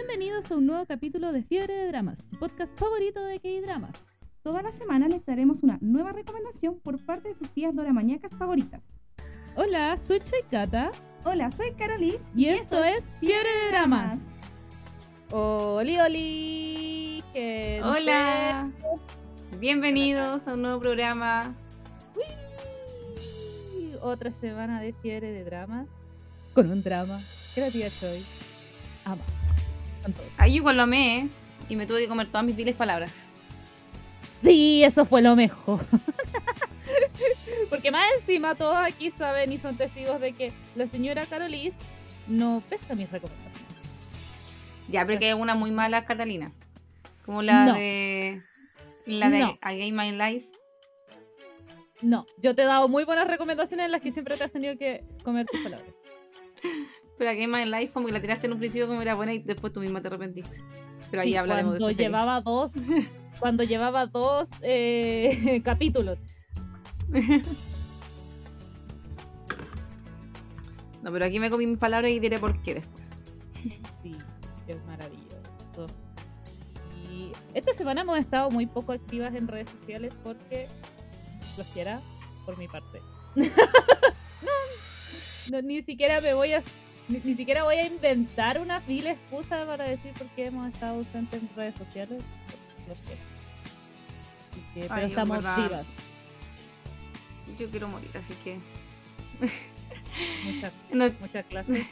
Bienvenidos a un nuevo capítulo de Fiebre de Dramas, tu podcast favorito de K-Dramas. Toda la semana les daremos una nueva recomendación por parte de sus tías doramañacas favoritas. Hola, soy Choikata Hola, soy Carolis y, esto, es Fiebre de Dramas. Oli, oli. gente. Hola. Bienvenidos a un nuevo programa. Uy, Otra semana de Fiebre de Dramas con un drama que la tía Choi ama. Ahí igual lo amé, ¿eh? Y me tuve que comer todas mis viles palabras. Sí, eso fue lo mejor. Porque más encima todos aquí saben y son testigos de que la señora Carolis no pesca mis recomendaciones. Ya, pero que hay una muy mala, Catalina. Como la No. de. La de No. A Game My Life. No, yo te he dado muy buenas recomendaciones en las que siempre te has tenido que comer tus palabras. Pero A Game My Life, como que la tiraste en un principio como era buena y después tú misma te arrepentiste. Pero ahí Sí, hablaremos de cuando eso. serie. llevaba dos, cuando llevaba dos eh, capítulos. No, pero aquí me comí mis palabras y diré por qué después. Sí, qué maravilloso. Y esta semana hemos estado muy poco activas en redes sociales porque los quiera por mi parte. no, no, ni siquiera me voy a ni, ni siquiera voy a inventar una vil excusa para decir por qué hemos estado ausentes en redes sociales. Así que, pero Ay, estamos vivas. Yo quiero morir, así que. Muchas, No, muchas clases.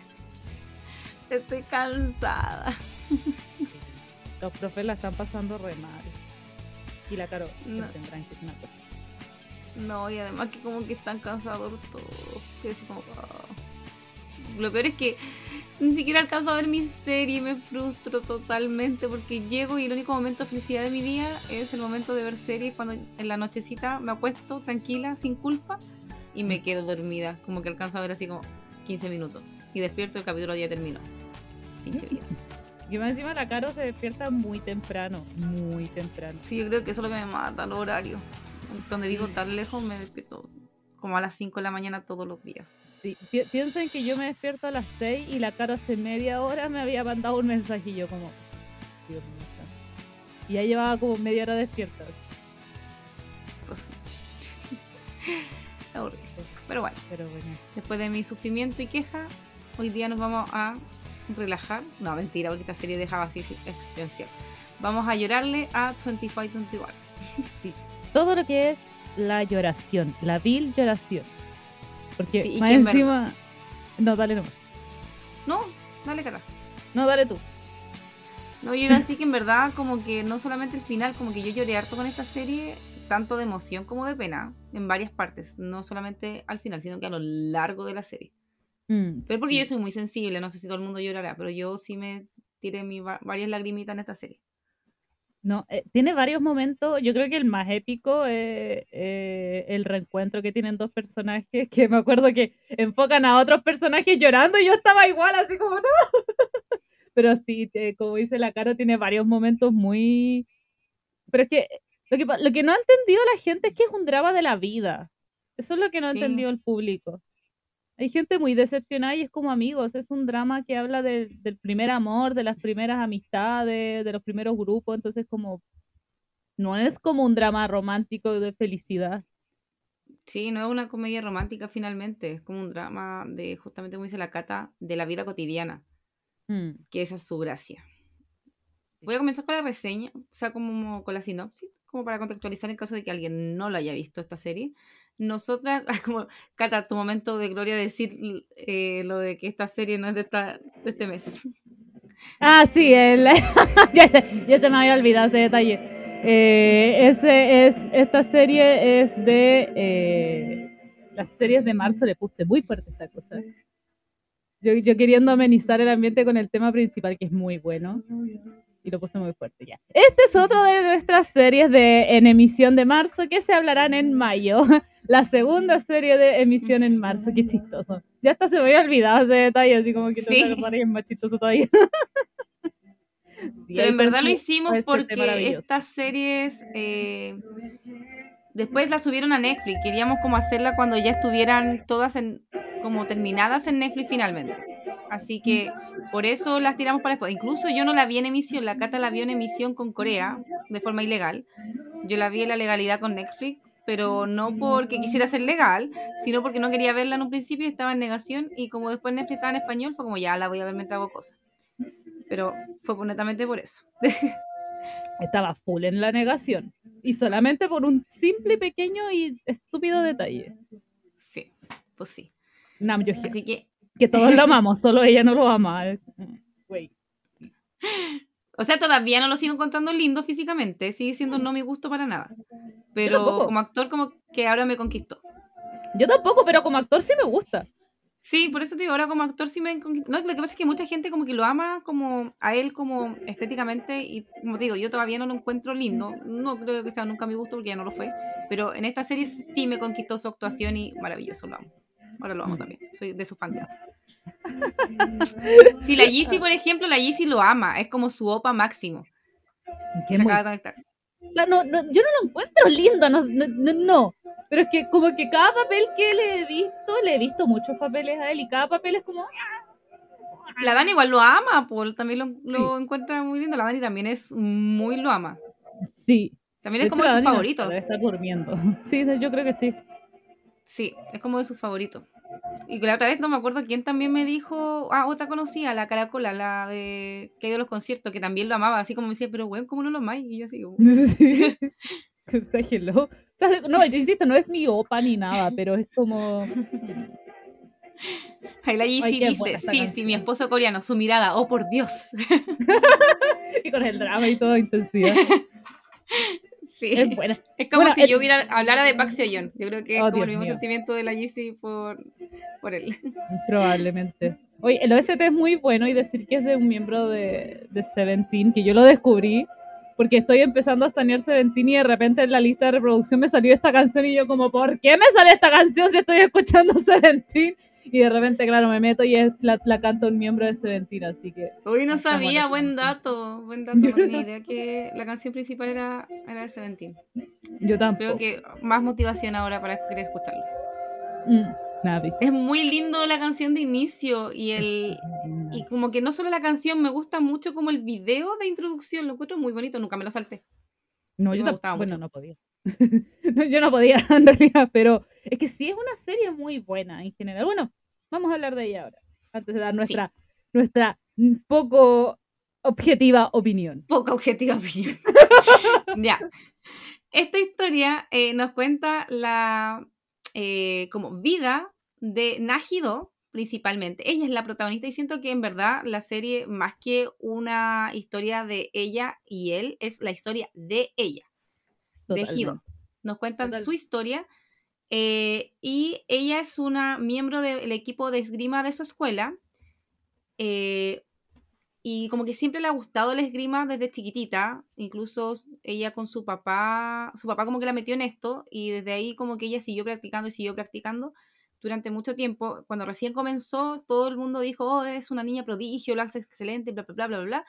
estoy cansada. Los profes la están pasando re mal. Y la Caro, No. tendrán que. No, y además que como que están cansados todos. Que es como, ah. Lo peor es que ni siquiera alcanzo a ver mi serie y me frustro totalmente porque llego y el único momento de felicidad de mi día es el momento de ver series cuando en la nochecita me acuesto tranquila, sin culpa y me quedo dormida. Como que alcanzo a ver así como 15 minutos. Y despierto y el capítulo ya terminó. Pinche vida. Y más encima la Caro se despierta muy temprano, muy temprano. Sí, yo creo que eso es lo que me mata, el horario. Donde vivo tan lejos me despierto como a las 5 de la mañana todos los días. Sí, pi- piensen que yo me despierto a las 6 y la Caro hace media hora me había mandado un yo como, Dios mío. santo". Y ya llevaba como media hora despierta. Pues. Pero bueno, Pero bueno, después de mi sufrimiento y queja, hoy día nos vamos a relajar. No, mentira, porque esta serie dejaba así existencial. Vamos a llorarle a 2521. sí. Todo lo que es la lloración, la vil lloración. Porque Sí, más encima... No, dale nomás. No, dale cara. No, dale tú. No, yo iba a decir que en verdad, como que no solamente el final, como que yo lloré harto con esta serie, tanto de emoción como de pena, en varias partes. No solamente al final, sino que a lo largo de la serie. Mm, Pero porque sí. yo soy muy sensible, no sé si todo el mundo llorará, pero yo sí me tiré mi va- varias lagrimitas en esta serie. No, eh, tiene varios momentos. Yo creo que el más épico es eh, el reencuentro que tienen dos personajes que me acuerdo que enfocan a otros personajes llorando y yo estaba igual, así como no. Pero sí, te- como dice la cara, tiene varios momentos muy. Pero es que lo que, lo que no ha entendido la gente es que es un drama de la vida. Eso es lo que no ha Sí. entendido el público. Hay gente muy decepcionada y es como amigos, es un drama que habla del- del primer amor, de las primeras amistades, de los primeros grupos, entonces como no es como un drama romántico de felicidad. Sí, no es una comedia romántica finalmente, es como un drama de, justamente como dice la Cata, de la vida cotidiana, Mm, que esa es su gracia. Voy a comenzar con la reseña, o sea, como con la sinopsis, como para contextualizar en caso de que alguien no lo haya visto esta serie. Nosotras, como Cata, tu momento de gloria decir eh, lo de que esta serie no es de, esta, de este mes. Ah, sí, el... ya, se- me había olvidado ese detalle. Eh, ese es, esta serie es de eh, las series de marzo, le puse muy fuerte esta cosa. Yo, yo queriendo amenizar el ambiente con el tema principal, que es muy bueno. Y lo puse muy fuerte ya. Este es otro de nuestras series de, en emisión de marzo que se hablarán en mayo. La segunda serie de emisión en marzo. Qué chistoso. Ya hasta se me había olvidado ese detalle, así como que Sí. y es más chistoso todavía. Sí, Pero en verdad lo hicimos porque maravilloso. estas series eh, después las subieron a Netflix. Queríamos como hacerla cuando ya estuvieran todas en, como terminadas en Netflix finalmente. Así que Por eso las tiramos para después. Incluso yo no la vi en emisión, la Cata la vio en emisión con Corea, de forma ilegal. Yo la vi en la legalidad con Netflix, pero no porque quisiera ser legal, sino porque no quería verla en un principio y estaba en negación. Y como después Netflix estaba en español, fue como ya la voy a ver mientras hago cosas. Pero fue netamente por eso. Estaba full en la negación. Y solamente por un simple, pequeño y estúpido detalle. Sí, pues sí. Nam Así que que todos lo amamos, solo ella no lo ama. Güey. O sea, todavía no lo sigo encontrando lindo físicamente, sigue siendo no mi gusto para nada. Pero como actor, como que ahora me conquistó. Yo tampoco, pero como actor sí me gusta. Sí, por eso te digo, ahora como actor sí me conquistó. No, lo que pasa es que mucha gente como que lo ama como a él como estéticamente y como te digo, yo todavía no lo encuentro lindo. No creo que sea nunca mi gusto porque ya no lo fue. Pero en esta serie sí me conquistó su actuación y maravilloso, lo amo. Ahora lo amo mm. también. Soy de su fan. si la Yeezy, por ejemplo, la Yeezy lo ama. Es como su opa máximo. Se acaba de conectar. O sea, no, no, yo no lo encuentro lindo, no, no, Pero es que como que cada papel que le he visto, le he visto muchos papeles a él y cada papel es como... La Dani igual lo ama, Paul, también lo, lo encuentra muy lindo. La Dani también es muy lo ama. Sí. También es como de su favorito. Debe estar durmiendo. Sí, yo creo que sí. Sí, es como de sus favoritos. Y la otra vez no me acuerdo quién también me dijo, ah, otra conocía, la Caracola, la de que ha ido a los conciertos, que también lo amaba, así como me decía, pero bueno, ¿cómo no lo amáis? Y yo así, como... no, yo insisto, no es mi opa ni nada, pero es como... Ahí la dice, sí, sí, mi esposo coreano, su mirada, oh por Dios. y con el drama y toda intensidad. Sí. Es, como si yo hubiera hablara de Pax Yo creo que es oh, como el mismo sentimiento de la Yeezy por, por él. Probablemente. Oye, el OST es muy bueno y decir que es de un miembro de, de Seventeen, que yo lo descubrí porque estoy empezando a estanear Seventeen y de repente en la lista de reproducción me salió esta canción y yo como, ¿por qué me sale esta canción si estoy escuchando Seventeen? Y de repente, claro, me meto y es, la, la canta un miembro de Seventeen, así que... Uy, no sabía, buen dato, buen dato, no tenía idea que la canción principal era, era de Seventeen. Yo tampoco. Creo que más motivación ahora para querer escucharlos. Mm, es muy lindo la canción de inicio y el y como que no solo la canción, me gusta mucho como el video de introducción, lo encuentro muy bonito, nunca me lo salté. No, yo tampoco, bueno, no podía. yo no podía en realidad, pero es que sí es una serie muy buena en general. Bueno, vamos a hablar de ella ahora, antes de dar nuestra, nuestra poco objetiva opinión. Poco objetiva opinión. ya. Esta historia eh, nos cuenta la eh, como vida de Najido, principalmente. Ella es la protagonista y siento que en verdad la serie, más que una historia de ella y él, es la historia de ella, de Hido. Nos cuentan su historia eh, y ella es una miembro del equipo de esgrima de su escuela. Eh, y como que siempre le ha gustado la esgrima desde chiquitita, incluso ella con su papá, su papá como que la metió en esto y desde ahí como que ella siguió practicando y siguió practicando durante mucho tiempo. Cuando recién comenzó, todo el mundo dijo, oh, es una niña prodigio, lo hace excelente, bla, bla, bla, bla, bla.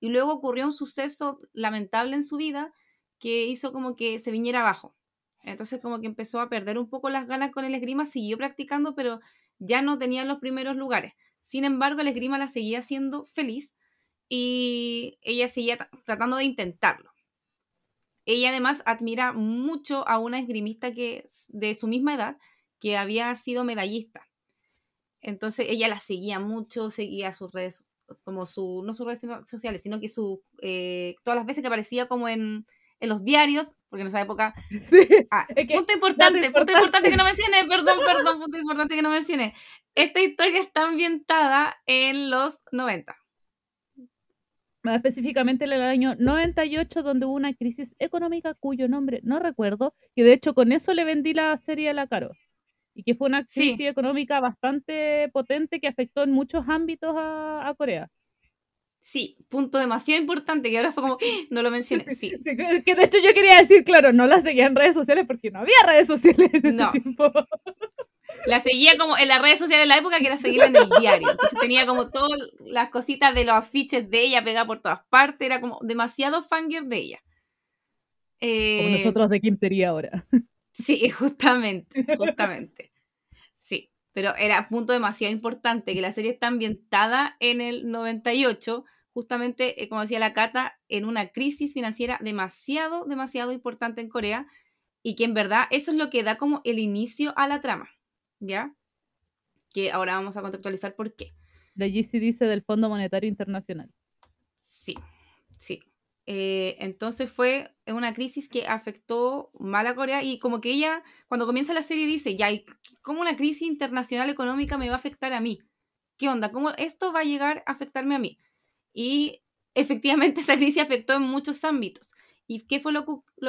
Y luego ocurrió un suceso lamentable en su vida que hizo como que se viniera abajo. Entonces como que empezó a perder un poco las ganas con el esgrima, siguió practicando, pero ya no tenía los primeros lugares. Sin embargo, el esgrima la seguía siendo feliz y ella seguía tratando de intentarlo. Ella además admira mucho a una esgrimista que de su misma edad que había sido medallista. Entonces ella la seguía mucho, seguía sus redes, como su, no sus redes sociales, sino que su, eh, todas las veces que aparecía como en, en los diarios, porque en esa época. Sí, ah, punto importante, punto importante que no mencioné, perdón, perdón, punto importante que no mencioné. Esta historia está ambientada en los 90. Más específicamente en el año 98, donde hubo una crisis económica cuyo nombre no recuerdo, y de hecho con eso le vendí la serie a la Caro. Y que fue una crisis económica bastante potente que afectó en muchos ámbitos a, a Corea. Sí, punto demasiado importante que ahora fue como, no lo mencioné. Sí. que de hecho yo quería decir, claro, no la seguía en redes sociales porque no había redes sociales en ese tiempo. La seguía como en las redes sociales de la época que era seguirla en el diario. Entonces tenía como todas las cositas de los afiches de ella pegadas por todas partes. Era como demasiado fangirl de ella. como eh, nosotros de Kim ahora. Sí, justamente, justamente. Pero era punto demasiado importante, que la serie está ambientada en el 98, justamente, eh, como decía la Cata, en una crisis financiera demasiado, demasiado importante en Corea, y que en verdad eso es lo que da como el inicio a la trama, ¿ya? Que ahora vamos a contextualizar por qué. De allí se dice del Fondo Monetario Internacional. Sí, sí. Eh, entonces fue una crisis que afectó mal a Corea y como que ella, cuando comienza la serie, dice, ya, ¿cómo una crisis internacional económica me va a afectar a mí? ¿Qué onda? ¿Cómo esto va a llegar a afectarme a mí? Y efectivamente esa crisis afectó en muchos ámbitos. ¿Y qué fue lo,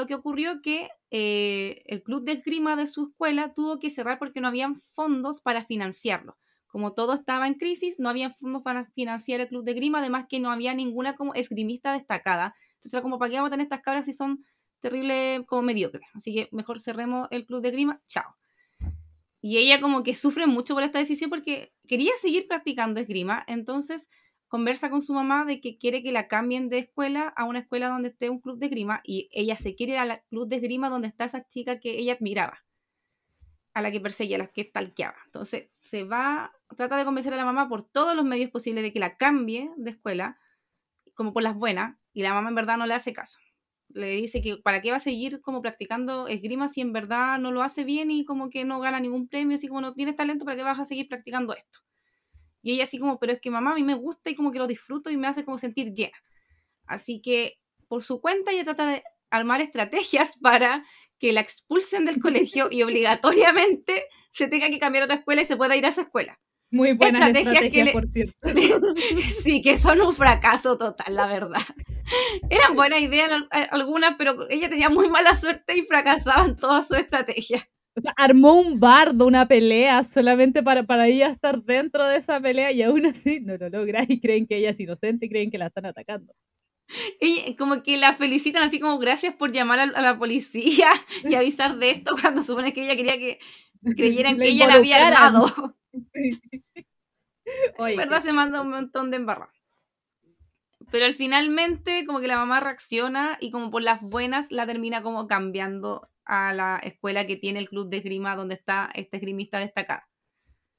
que ocurrió? Que eh, el club de esgrima de su escuela tuvo que cerrar porque no habían fondos para financiarlo. Como todo estaba en crisis, no había fondos para financiar el club de esgrima, además que no había ninguna como esgrimista destacada. Entonces era como, ¿para qué vamos a tener estas cabras si son terribles como mediocres? Así que mejor cerremos el club de esgrima, chao. Y ella como que sufre mucho por esta decisión porque quería seguir practicando esgrima, entonces conversa con su mamá de que quiere que la cambien de escuela a una escuela donde esté un club de esgrima y ella se quiere ir al club de esgrima donde está esa chica que ella admiraba, a la que perseguía, a la que talqueaba. Entonces se va, trata de convencer a la mamá por todos los medios posibles de que la cambie de escuela, como por las buenas, y la mamá en verdad no le hace caso. Le dice que para qué va a seguir como practicando esgrima si en verdad no lo hace bien y como que no gana ningún premio, así como no tienes talento, ¿para qué vas a seguir practicando esto? Y ella así como, pero es que mamá a mí me gusta y como que lo disfruto y me hace como sentir llena. Así que por su cuenta ella trata de armar estrategias para que la expulsen del colegio y obligatoriamente se tenga que cambiar a otra escuela y se pueda ir a esa escuela. Muy buenas estrategias, por cierto. sí, que son un fracaso total, la verdad. Eran buenas ideas algunas, pero ella tenía muy mala suerte y fracasaban todas sus estrategias. O sea, armó un bardo, una pelea solamente para, para ella estar dentro de esa pelea y aún así no lo logra y creen que ella es inocente y creen que la están atacando. Y como que la felicitan así como gracias por llamar a, la policía y avisar de esto cuando supone que ella quería que creyeran que ella la había armado. Oye, verdad se manda un montón de embarra. Pero al finalmente como que la mamá reacciona y como por las buenas la termina como cambiando a la escuela que tiene el club de esgrima donde está este esgrimista destacado.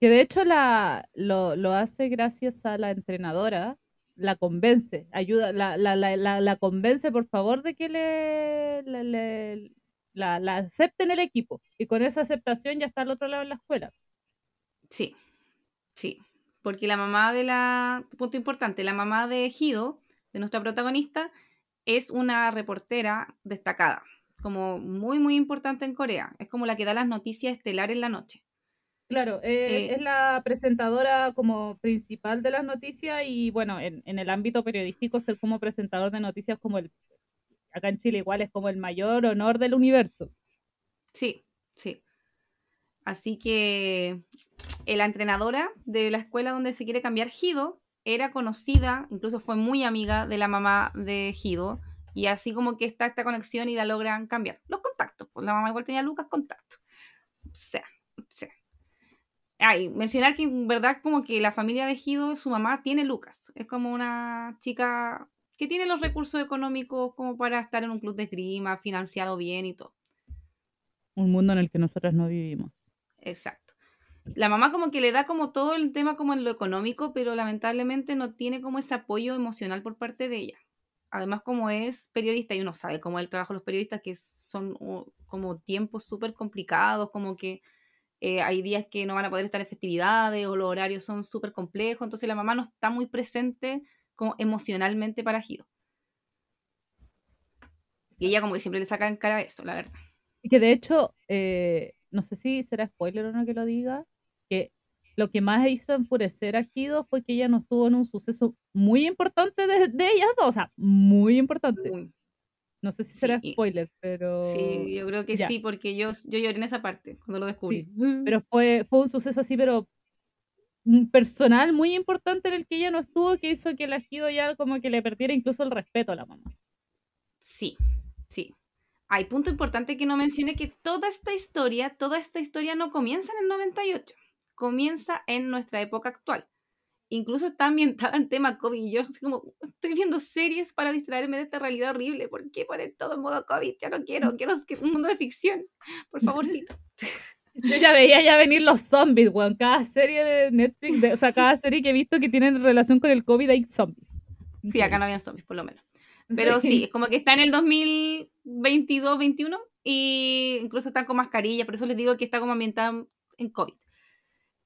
Que de hecho la, lo, lo hace gracias a la entrenadora, la convence, ayuda, la, la, la, la convence por favor de que le, le, la, la acepten el equipo. Y con esa aceptación ya está al otro lado de la escuela. Sí, sí. Porque la mamá de la, punto importante, la mamá de Hido, de nuestra protagonista, es una reportera destacada como muy, muy importante en Corea. Es como la que da las noticias estelares en la noche. Claro, eh, eh, es la presentadora como principal de las noticias y bueno, en, el ámbito periodístico ser como presentador de noticias como el, acá en Chile igual es como el mayor honor del universo. Sí, sí. Así que la entrenadora de la escuela donde se quiere cambiar Hido era conocida, incluso fue muy amiga de la mamá de Hido y así como que está esta conexión y la logran cambiar. Los contactos, pues la mamá igual tenía Lucas contacto. O sea, o sea. Ay, mencionar que en verdad como que la familia de Gido, su mamá tiene Lucas. Es como una chica que tiene los recursos económicos como para estar en un club de esgrima, financiado bien y todo. Un mundo en el que nosotros no vivimos. Exacto. La mamá como que le da como todo el tema como en lo económico, pero lamentablemente no tiene como ese apoyo emocional por parte de ella además como es periodista y uno sabe cómo es el trabajo de los periodistas, que son como tiempos súper complicados, como que eh, hay días que no van a poder estar en festividades o los horarios son súper complejos, entonces la mamá no está muy presente como emocionalmente para Gido. Y ella como que siempre le saca en cara eso, la verdad. Y que de hecho, eh, no sé si será spoiler o no que lo diga, lo que más hizo enfurecer a Gido fue que ella no estuvo en un suceso muy importante de, ellas dos, o sea, muy importante. No sé si será spoiler, pero... Sí, yo creo que sí, porque yo, yo lloré en esa parte cuando lo descubrí. pero fue, fue un suceso así, pero personal muy importante en el que ella no estuvo, que hizo que el Gido ya como que le perdiera incluso el respeto a la mamá. Sí, sí. Hay punto importante que no mencione que toda esta historia, toda esta historia no comienza en el 98 comienza en nuestra época actual. Incluso está ambientada en tema COVID y yo así como estoy viendo series para distraerme de esta realidad horrible. ¿Por qué poner todo en modo COVID? Ya no quiero, quiero un mundo de ficción. Por favorcito. Yo ya veía ya venir los zombies, weón. Cada serie de Netflix, o sea, cada serie que he visto que tienen relación con el COVID hay zombies. Sí, acá no había zombies, por lo menos. Pero sí, es como que está en el 2022-21 y incluso está con mascarilla, por eso les digo que está como ambientada en COVID.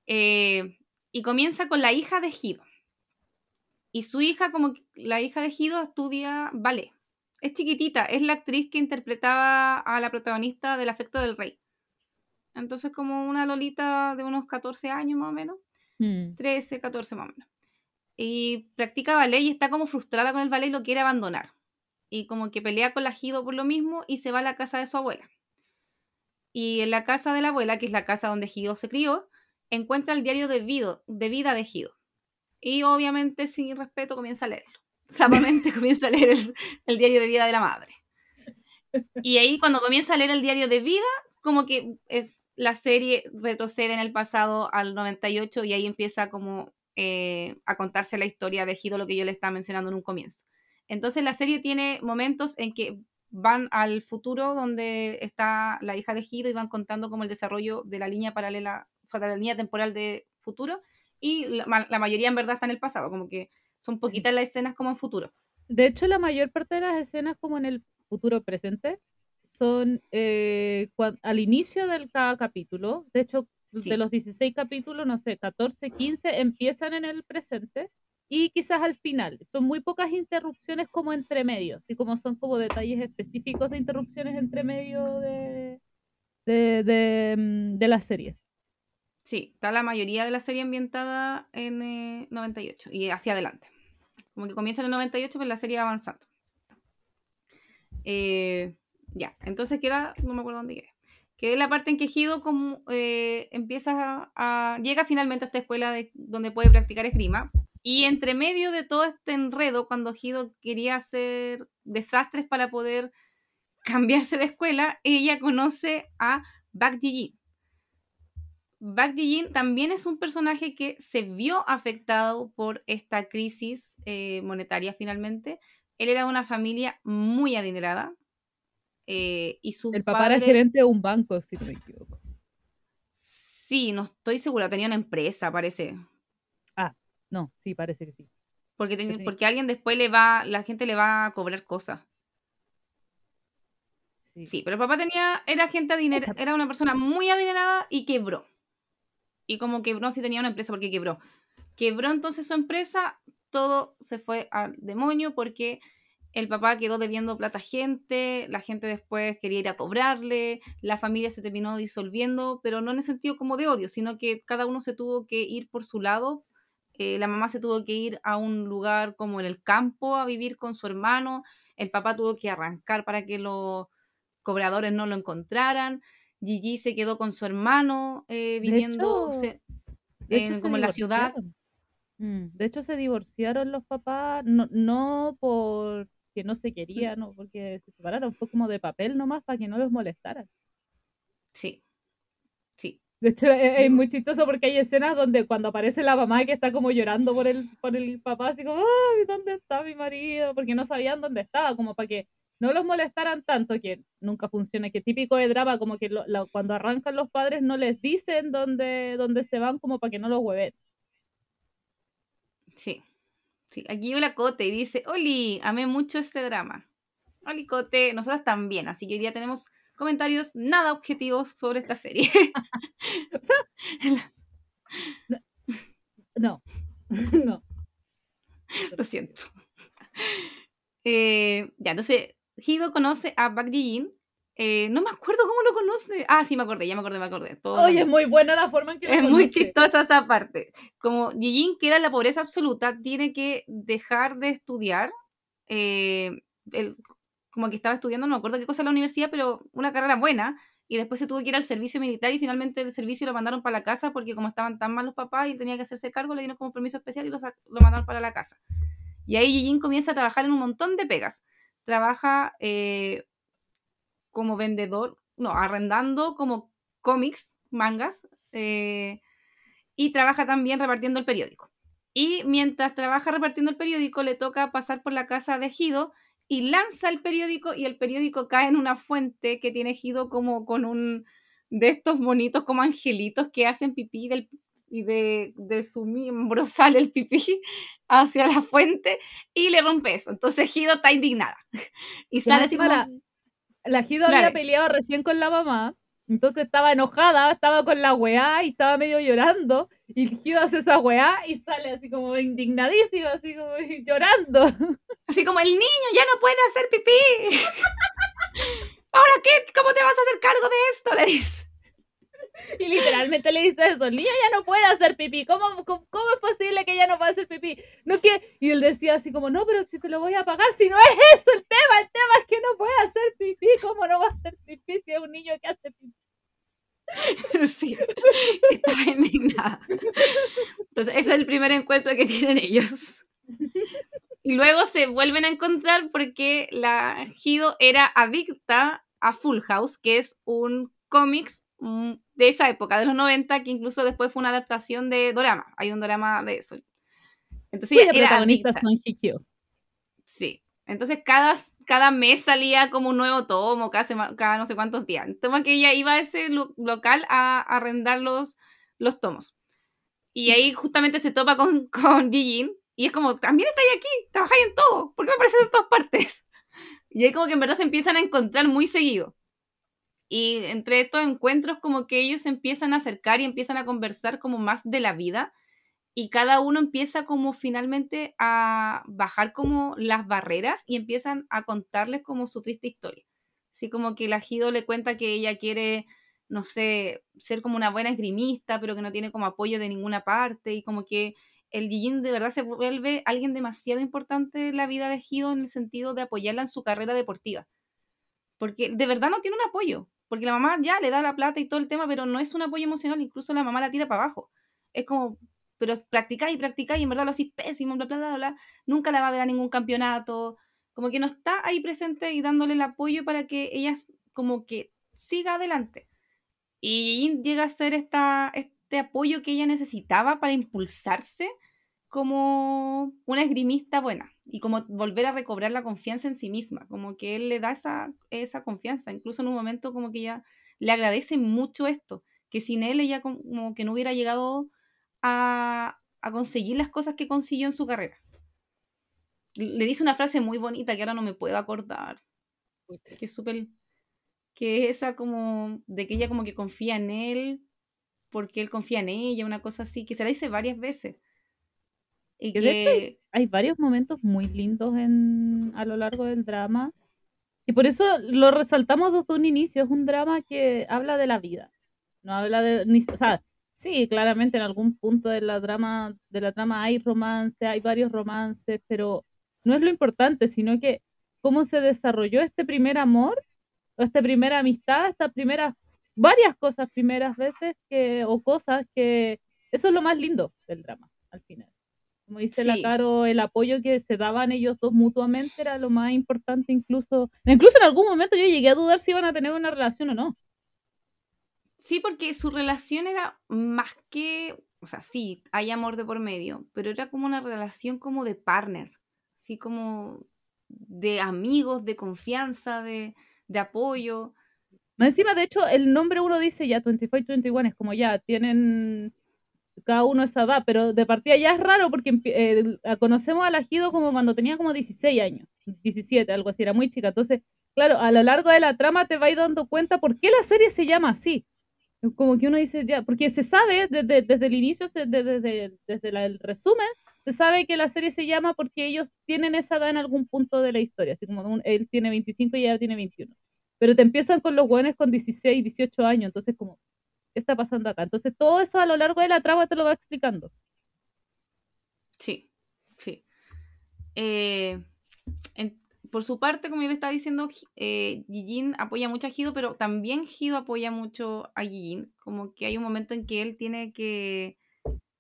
Eh, y comienza con la hija de Gido. Y su hija, como la hija de Gido, estudia ballet. Es chiquitita, es la actriz que interpretaba a la protagonista del afecto del rey. Entonces, como una Lolita de unos 14 años más o menos. 13, mm. 14 más o menos. Y practica ballet y está como frustrada con el ballet y lo quiere abandonar. Y como que pelea con la Gido por lo mismo y se va a la casa de su abuela. Y en la casa de la abuela, que es la casa donde Gido se crió, encuentra el diario de, de vida de Gido. Y obviamente, sin respeto, comienza a leerlo. Samamente comienza a leer el, diario de vida de la madre. Y ahí, cuando comienza a leer el diario de vida, como que es la serie retrocede en el pasado al 98 y ahí empieza como eh, a contarse la historia de Gido, lo que yo le estaba mencionando en un comienzo. Entonces la serie tiene momentos en que van al futuro donde está la hija de Gido y van contando como el desarrollo de la línea paralela, de la línea temporal de futuro y la, mayoría en verdad está en el pasado, como que son poquitas las escenas como en futuro. De hecho, la mayor parte de las escenas como en el futuro presente son eh, al inicio del cada capítulo. De hecho, de los 16 capítulos, no sé, 14, 15 empiezan en el presente y quizás al final. Son muy pocas interrupciones como entre medios, y como son como detalles específicos de interrupciones entre medio de, de, de, mm, de la serie. Sí, está la mayoría de la serie ambientada en 98 eh, y hacia adelante. Como que comienza en el 98, pero la serie va avanzando. Eh, ya, entonces queda, no me acuerdo dónde quedé. Que es la parte en que Hido como, eh, empieza a, llega finalmente a esta escuela de, donde puede practicar esgrima. Y entre medio de todo este enredo, cuando Hido quería hacer desastres para poder cambiarse de escuela, ella conoce a Bak Ji Bak Jin también es un personaje que se vio afectado por esta crisis eh, monetaria finalmente. Él era de una familia muy adinerada. Eh, y su El papá era gerente de un banco, si no me equivoco. Sí, no estoy segura, tenía una empresa, parece. Ah, no, sí, parece que sí. Porque, porque alguien después le va, la gente le va a cobrar cosas. Sí. sí. pero el papá tenía, era gente adinerada, era una persona muy adinerada y quebró y como quebró, si tenía una empresa, porque quebró. Quebró entonces su empresa, todo se fue al demonio porque el papá quedó debiendo plata a gente, la gente después quería ir a cobrarle, la familia se terminó disolviendo, pero no en el sentido como de odio, sino que cada uno se tuvo que ir por su lado. Eh, la mamá se tuvo que ir a un lugar como en el campo a vivir con su hermano, el papá tuvo que arrancar para que los cobradores no lo encontraran. Gigi se quedó con su hermano eh, viviendo como en la ciudad. Mm, de hecho, se divorciaron los papás, no, no porque no se querían, no porque se separaron, fue como de papel nomás para que no los molestaran. Sí, sí. De hecho, e, es, muy chistoso porque hay escenas donde cuando aparece la mamá que está como llorando por el, por el papá, así como, ¡ay, dónde está mi marido! Porque no sabían dónde estaba, como para que no los molestaran tanto, que nunca funciona, que típico de drama, como que cuando arrancan los padres no les dicen dónde, dónde se van como para que no los hueven. Sí, sí. Aquí la Cote y dice, Oli, amé mucho este drama. Oli Cote, nosotras también, así que hoy día tenemos comentarios nada objetivos sobre esta serie. no, no. Lo siento. Eh, ya, entonces, Hido conoce a Bak Jin. Eh, no me acuerdo cómo lo conoce. Ah, sí, me acordé, ya me acordé, me acordé. Todo Oye, es muy buena la forma en que lo Es muy chistosa esa parte. Como Jin queda en la pobreza absoluta, tiene que dejar de estudiar. Eh, como que estaba estudiando, no me acuerdo qué cosa en la universidad, pero una carrera buena. Y después se tuvo que ir al servicio militar y finalmente el servicio lo mandaron para la casa porque como estaban tan mal los papás y tenía que hacerse cargo, le dieron como permiso especial y lo, lo mandaron para la casa. Y ahí Jin comienza a trabajar en un montón de pegas trabaja eh, como vendedor, no, arrendando como cómics, mangas, eh, y trabaja también repartiendo el periódico. Y mientras trabaja repartiendo el periódico, le toca pasar por la casa de Gido y lanza el periódico y el periódico cae en una fuente que tiene Gido como con un de estos monitos como angelitos que hacen pipí del, y de, de, su miembro sale el pipí hacia la fuente y le rompe eso. Entonces Hido está indignada. Y sale así como... La, la Hido había peleado recién con la mamá, entonces estaba enojada, estaba con la weá y estaba medio llorando. Y Hido hace esa weá y sale así como indignadísima, así como llorando. Así como el niño ya no puede hacer pipí. ¿Ahora qué? ¿Cómo te vas a hacer cargo de esto? Le dice. Y literalmente le dice eso, el niño ya no puede hacer pipí, ¿cómo, cómo, es posible que ya no pueda hacer pipí? No. Y él decía así como, no, pero si te lo voy a pagar, si no es eso el tema, el tema es que no puede hacer pipí, ¿cómo no va a hacer pipí si es un niño que hace pipí? Sí, estaba indignada. Entonces, ese es el primer encuentro que tienen ellos. Y luego se vuelven a encontrar porque la Hido era adicta a Full House, que es un cómics de esa época, de los 90, que incluso después fue una adaptación de Dorama. Hay un Dorama de eso. Entonces, era protagonistas son Hikyo. Sí. Entonces, cada, cada mes salía como un nuevo tomo, cada, cada no sé cuántos días. Entonces, que ella iba a ese local a, arrendar los, los tomos. Y ahí justamente se topa con, con Jin, y es como, también estáis aquí, trabajáis en todo, ¿por qué me aparecen en todas partes? Y ahí como que en verdad se empiezan a encontrar muy seguido. Y entre estos encuentros como que ellos se empiezan a acercar y empiezan a conversar como más de la vida y cada uno empieza como finalmente a bajar como las barreras y empiezan a contarles como su triste historia. Así como que la Gido le cuenta que ella quiere, no sé, ser como una buena esgrimista, pero que no tiene como apoyo de ninguna parte y como que el Jin de verdad se vuelve alguien demasiado importante en la vida de Gido en el sentido de apoyarla en su carrera deportiva. Porque de verdad no tiene un apoyo. Porque la mamá ya le da la plata y todo el tema, pero no es un apoyo emocional, incluso la mamá la tira para abajo. Es como, pero practicáis y practicáis y en verdad lo hacéis pésimo, bla, bla, bla, bla. Nunca la va a ver a ningún campeonato. Como que no está ahí presente y dándole el apoyo para que ella como que siga adelante. Y llega a ser esta, este apoyo que ella necesitaba para impulsarse como una esgrimista buena y como volver a recobrar la confianza en sí misma, como que él le da esa, esa confianza, incluso en un momento como que ella le agradece mucho esto, que sin él ella como que no hubiera llegado a, a conseguir las cosas que consiguió en su carrera. Le dice una frase muy bonita que ahora no me puedo acordar, que es súper, que es esa como de que ella como que confía en él porque él confía en ella, una cosa así, que se la dice varias veces y que... De hecho, hay, varios momentos muy lindos en, a lo largo del drama. Y por eso lo resaltamos desde un inicio. Es un drama que habla de la vida. No habla de. Ni, o sea, sí, claramente en algún punto de la, drama, de la trama hay romance, hay varios romances, pero no es lo importante, sino que cómo se desarrolló este primer amor, o esta primera amistad, estas primeras, varias cosas primeras veces que, o cosas que. Eso es lo más lindo del drama, al final. Como dice la Caro, el apoyo que se daban ellos dos mutuamente era lo más importante, incluso, incluso en algún momento yo llegué a dudar si iban a tener una relación o no. Sí, porque su relación era más que, o sea, sí, hay amor de por medio, pero era como una relación como de partner, así como de amigos, de confianza, de, de apoyo. Encima, de hecho, el nombre uno dice ya 25-21, es como ya tienen cada uno esa edad, pero de partida ya es raro porque eh, conocemos a Lajido como cuando tenía como 16 años, 17, algo así, era muy chica. Entonces, claro, a lo largo de la trama te vas dando cuenta por qué la serie se llama así. Como que uno dice, ya, porque se sabe desde, desde el inicio, desde, desde, el resumen, se sabe que la serie se llama porque ellos tienen esa edad en algún punto de la historia, así como él tiene 25 y ella tiene 21. Pero te empiezan con los buenos con 16, 18 años, entonces como, está pasando acá. Entonces, todo eso a lo largo de la trama te lo va explicando. Sí, sí. Eh, por su parte, como yo le estaba diciendo, eh, apoya mucho a Gido, pero también Gido apoya mucho a Gijin. Como que hay un momento en que él tiene que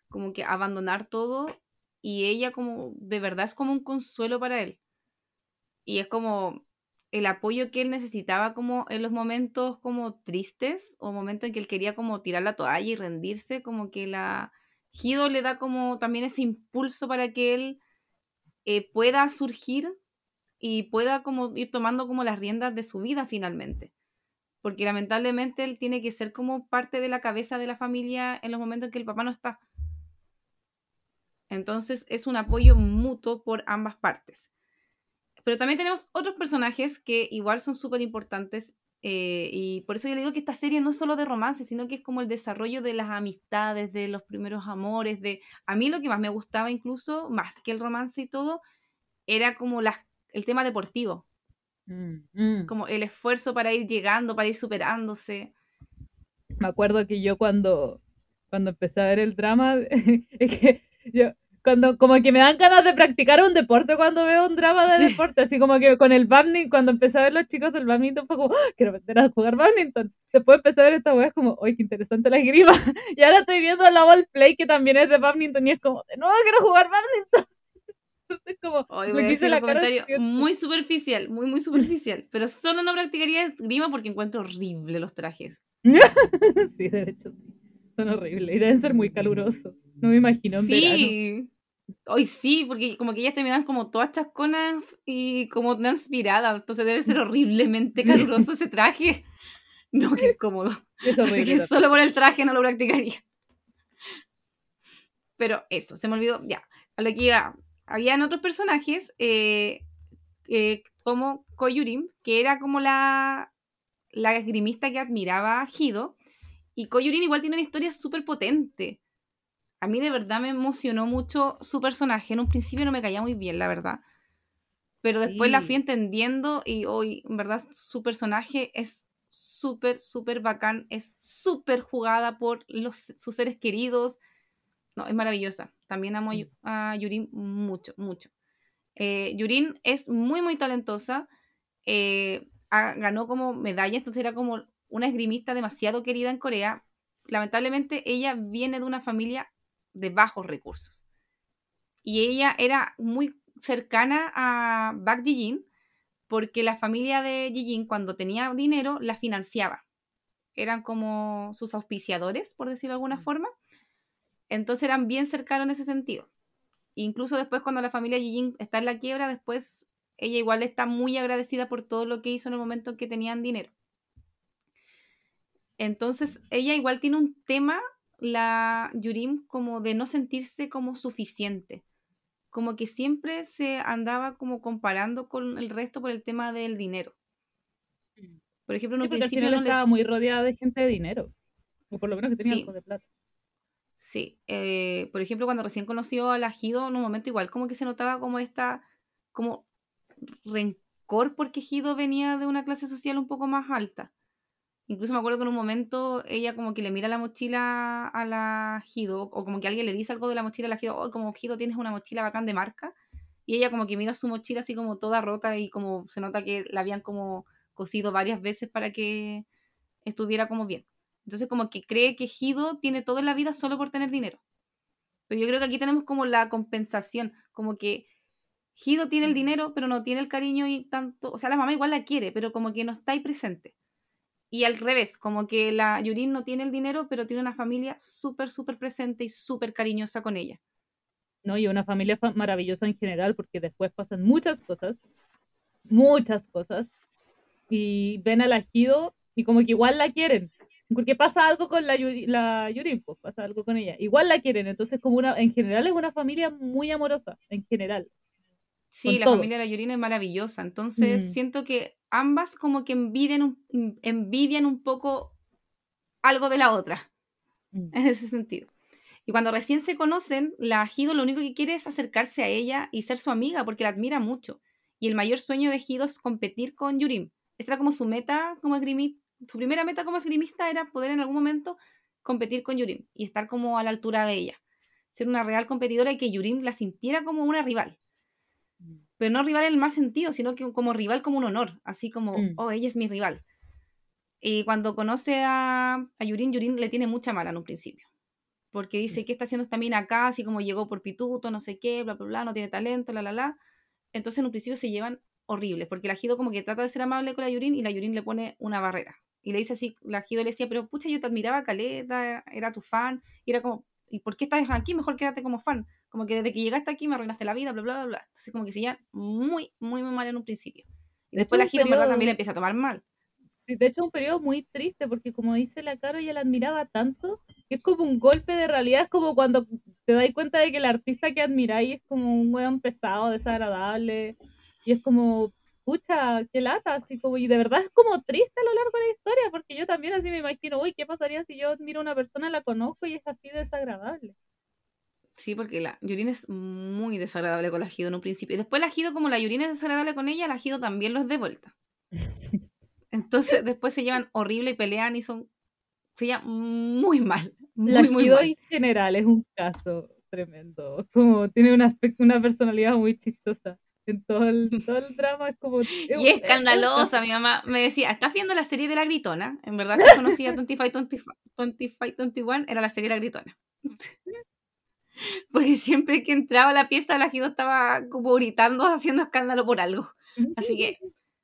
como que abandonar todo y ella como de verdad es como un consuelo para él. Y es como, el apoyo que él necesitaba como en los momentos como tristes o momentos en que él quería como tirar la toalla y rendirse, como que la Gido le da como también ese impulso para que él eh, pueda surgir y pueda como ir tomando como las riendas de su vida finalmente. porque lamentablemente él tiene que ser como parte de la cabeza de la familia en los momentos en que el papá no está. Entonces es un apoyo mutuo por ambas partes. Pero también tenemos otros personajes que igual son súper importantes eh, y por eso yo le digo que esta serie no es solo de romance, sino que es como el desarrollo de las amistades, de los primeros amores, de... A mí lo que más me gustaba incluso, más que el romance y todo, era como las, el tema deportivo. Mm, mm. Como el esfuerzo para ir llegando, para ir superándose. Me acuerdo que yo cuando, cuando empecé a ver el drama, es que yo cuando como que me dan ganas de practicar un deporte cuando veo un drama de deporte, así como que con el badminton, cuando empecé a ver los chicos del badminton fue como, ¡Ah! quiero meter a jugar badminton. Después empecé a ver esta wea, es como, ¡ay, qué interesante la esgrima! Y ahora estoy viendo la ball play, que también es de badminton, y es como, de nuevo quiero jugar badminton. Entonces como, Hoy voy a decir un comentario muy superficial, muy, muy superficial, pero solo no practicaría esgrima porque encuentro horrible los trajes. sí, de hecho sí. Son horribles y deben ser muy calurosos. No me imagino en sí. Hoy sí, porque como que ellas terminan como todas chasconas y como transpiradas, entonces debe ser horriblemente caluroso ese traje. No, qué cómodo. Así que solo por el traje no lo practicaría. Pero eso, se me olvidó, ya, a lo que iba. Habían otros personajes, eh, eh, como Koyurim, que era como la, la esgrimista que admiraba a Hido, y Koyurim igual tiene una historia súper potente a mí de verdad me emocionó mucho su personaje. En un principio no me caía muy bien, la verdad. Pero después la fui entendiendo y hoy, en verdad, su personaje es súper, súper bacán. Es súper jugada por los, sus seres queridos. No, es maravillosa. También amo a. Yurin mucho, mucho. Eh, Yurin es muy, muy talentosa. Eh, ganó como medalla, entonces era como una esgrimista demasiado querida en Corea. Lamentablemente ella viene de una familia de bajos recursos. Y ella era muy cercana a Bak Jin porque la familia de Jin cuando tenía dinero la financiaba. Eran como sus auspiciadores, por decirlo de alguna mm. forma. Entonces eran bien cercanos en ese sentido. Incluso después cuando la familia Jin está en la quiebra, después ella igual está muy agradecida por todo lo que hizo en el momento en que tenían dinero. Entonces ella igual tiene un tema la Yurim como de no sentirse como suficiente. Como que siempre se andaba como comparando con el resto por el tema del dinero. Mm. Por ejemplo, en un principio no estaba muy rodeada de gente de dinero. O por lo menos que tenía algo de plata. Sí, eh, por ejemplo, cuando recién conoció a la Gido, en un momento igual, como que se notaba como esta, como rencor porque Gido venía de una clase social un poco más alta. Incluso me acuerdo que en un momento ella como que le mira la mochila a la Hido, o como que alguien le dice algo de la mochila a la Hido, oh, como Hido tienes una mochila bacán de marca, y ella como que mira su mochila así como toda rota y como se nota que la habían como cosido varias veces para que estuviera como bien. Entonces como que cree que Hido tiene todo en la vida solo por tener dinero. Pero yo creo que aquí tenemos como la compensación, como que Hido tiene el dinero, pero no tiene el cariño y tanto, o sea, la mamá igual la quiere, pero como que no está ahí presente. Y al revés, como que la Yurin no tiene el dinero, pero tiene una familia súper, súper presente y súper cariñosa con ella. No, y una familia maravillosa en general, porque después pasan muchas cosas, muchas cosas, y ven al ajido y como que igual la quieren, porque pasa algo con la, la Yurin, pues pasa algo con ella, igual la quieren, entonces como una, en general es una familia muy amorosa, en general. Sí, la familia de la Yurin es maravillosa, entonces mm. siento que ambas como que envidian un, envidian un poco algo de la otra, mm. en ese sentido. Y cuando recién se conocen, la Hido lo único que quiere es acercarse a ella y ser su amiga porque la admira mucho. Y el mayor sueño de Hido es competir con Yurim. Esta era como su meta como esgrimista. Su primera meta como esgrimista era poder en algún momento competir con Yurim y estar como a la altura de ella. Ser una real competidora y que Yurim la sintiera como una rival pero no rival en el más sentido, sino que como rival como un honor, así como, mm. oh, ella es mi rival. Y cuando conoce a, a Yurin, Yurin le tiene mucha mala en un principio, porque dice, ¿qué está haciendo esta mina acá? Así como llegó por pituto, no sé qué, bla, bla, bla, no tiene talento, la, la, la. Entonces en un principio se llevan horribles, porque la Jido como que trata de ser amable con la Yurin y la Yurin le pone una barrera. Y le dice así, la Jido le decía, pero pucha, yo te admiraba, Caleta, era tu fan, y era como, ¿y por qué estás aquí? Mejor quédate como fan como que desde que llegaste aquí me arruinaste la vida, bla, bla, bla, bla. Entonces como que se muy, muy, muy mal en un principio. Y después la gira, en verdad, también le empieza a tomar mal. de hecho, es un periodo muy triste porque, como dice la Caro, ella la admiraba tanto que es como un golpe de realidad. Es como cuando te das cuenta de que el artista que admiráis es como un weón pesado, desagradable. Y es como, pucha, qué lata. Así como, y de verdad es como triste a lo largo de la historia porque yo también así me imagino, uy, ¿qué pasaría si yo admiro a una persona, la conozco y es así desagradable? Sí, porque la Yurina es muy desagradable con la Gido en un principio. Y después la Gido, como la Yurina es desagradable con ella, la Gido también los de vuelta. Entonces después se llevan horrible y pelean y son se llevan muy mal. Muy, la muy en general es un caso tremendo. Como tiene una, una personalidad muy chistosa. En todo el, todo el drama es como. y es escandalosa. Mi mamá me decía: ¿Estás viendo la serie de la gritona? En verdad, si conocía 25, 25, 21, era la serie de la gritona. Porque siempre que entraba a la pieza, la Gido estaba como gritando, haciendo escándalo por algo. Así que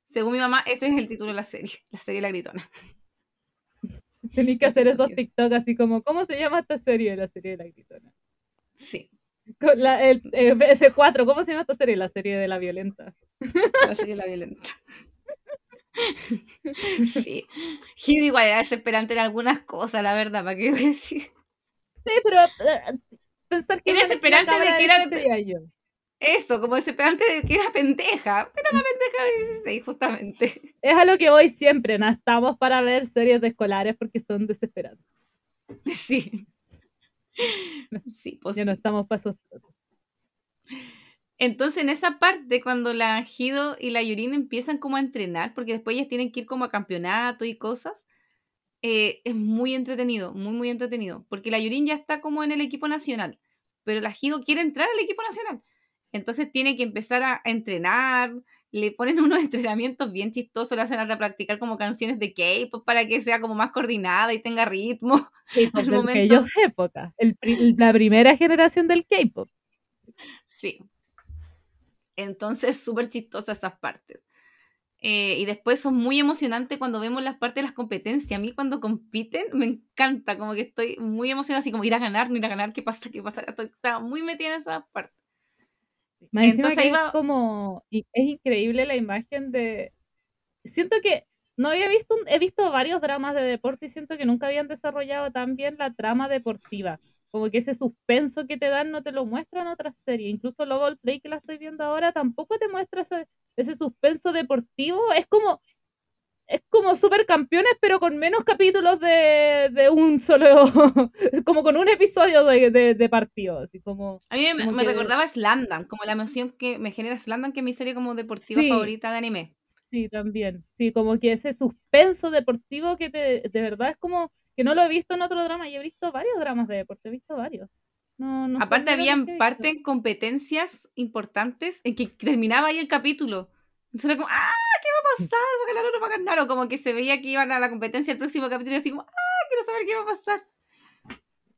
según mi mamá, ese es el título de la serie, la serie La Gritona. Tenéis que hacer esos TikTok así como, ¿cómo se llama esta serie? La serie de La Gritona. Sí. La, el, F4, ¿cómo se llama esta serie? La serie de la violenta. La serie de la violenta. Sí. Gil igual era desesperante en algunas cosas, la verdad, ¿para qué voy a decir? Sí, pero eh, pensar que era desesperante de que era de eso, como desesperante de que era pendeja, pero la pendeja de 16, justamente. Es a lo que voy siempre, no estamos para ver series de escolares porque son desesperantes. Sí. Sí, pues. Ya no estamos pasos. Entonces, en esa parte, cuando la Gido y la Yurina empiezan como a entrenar, porque después ellas tienen que ir como a campeonato y cosas, eh, es muy entretenido, muy, muy entretenido. Porque la Yurin ya está como en el equipo nacional, pero la Gido quiere entrar al equipo nacional. Entonces tiene que empezar a entrenar, le ponen unos entrenamientos bien chistosos, le hacen a practicar como canciones de K-pop para que sea como más coordinada y tenga ritmo. K-pop de época, la primera generación del K-pop. Sí. Entonces, súper chistosas esas partes. Eh, y después son muy emocionantes cuando vemos las partes de las competencias. A mí cuando compiten me encanta, como que estoy muy emocionada, así como ir a ganar, no ir a ganar, qué pasa, qué pasa. Estoy, estaba muy metida en esa parte. Entonces es como, es increíble la imagen de, siento que no había visto, he visto varios dramas de deporte y siento que nunca habían desarrollado tan bien la trama deportiva. Como que ese suspenso que te dan no te lo muestran otras series. Incluso Love Play que la estoy viendo ahora tampoco te muestra ese, ese suspenso deportivo. Es como, es como supercampeones, pero con menos capítulos de, de un solo, como con un episodio de, de, partido, así como... A mí me, recordaba Slandam, como la emoción que me genera Slandam, que es mi serie como deportiva favorita de anime. Sí, también, sí, como que ese suspenso deportivo que de verdad es como, que no lo he visto en otro drama, y he visto varios dramas de deporte, he visto varios. No, no Aparte habían parte en competencias importantes en que terminaba ahí el capítulo. Entonces era como, ¡ah! ¿Qué va a pasar? Porque la no va a ganar. O como que se veía que iban a la competencia el próximo capítulo y así como, ¡ah! Quiero saber qué va a pasar.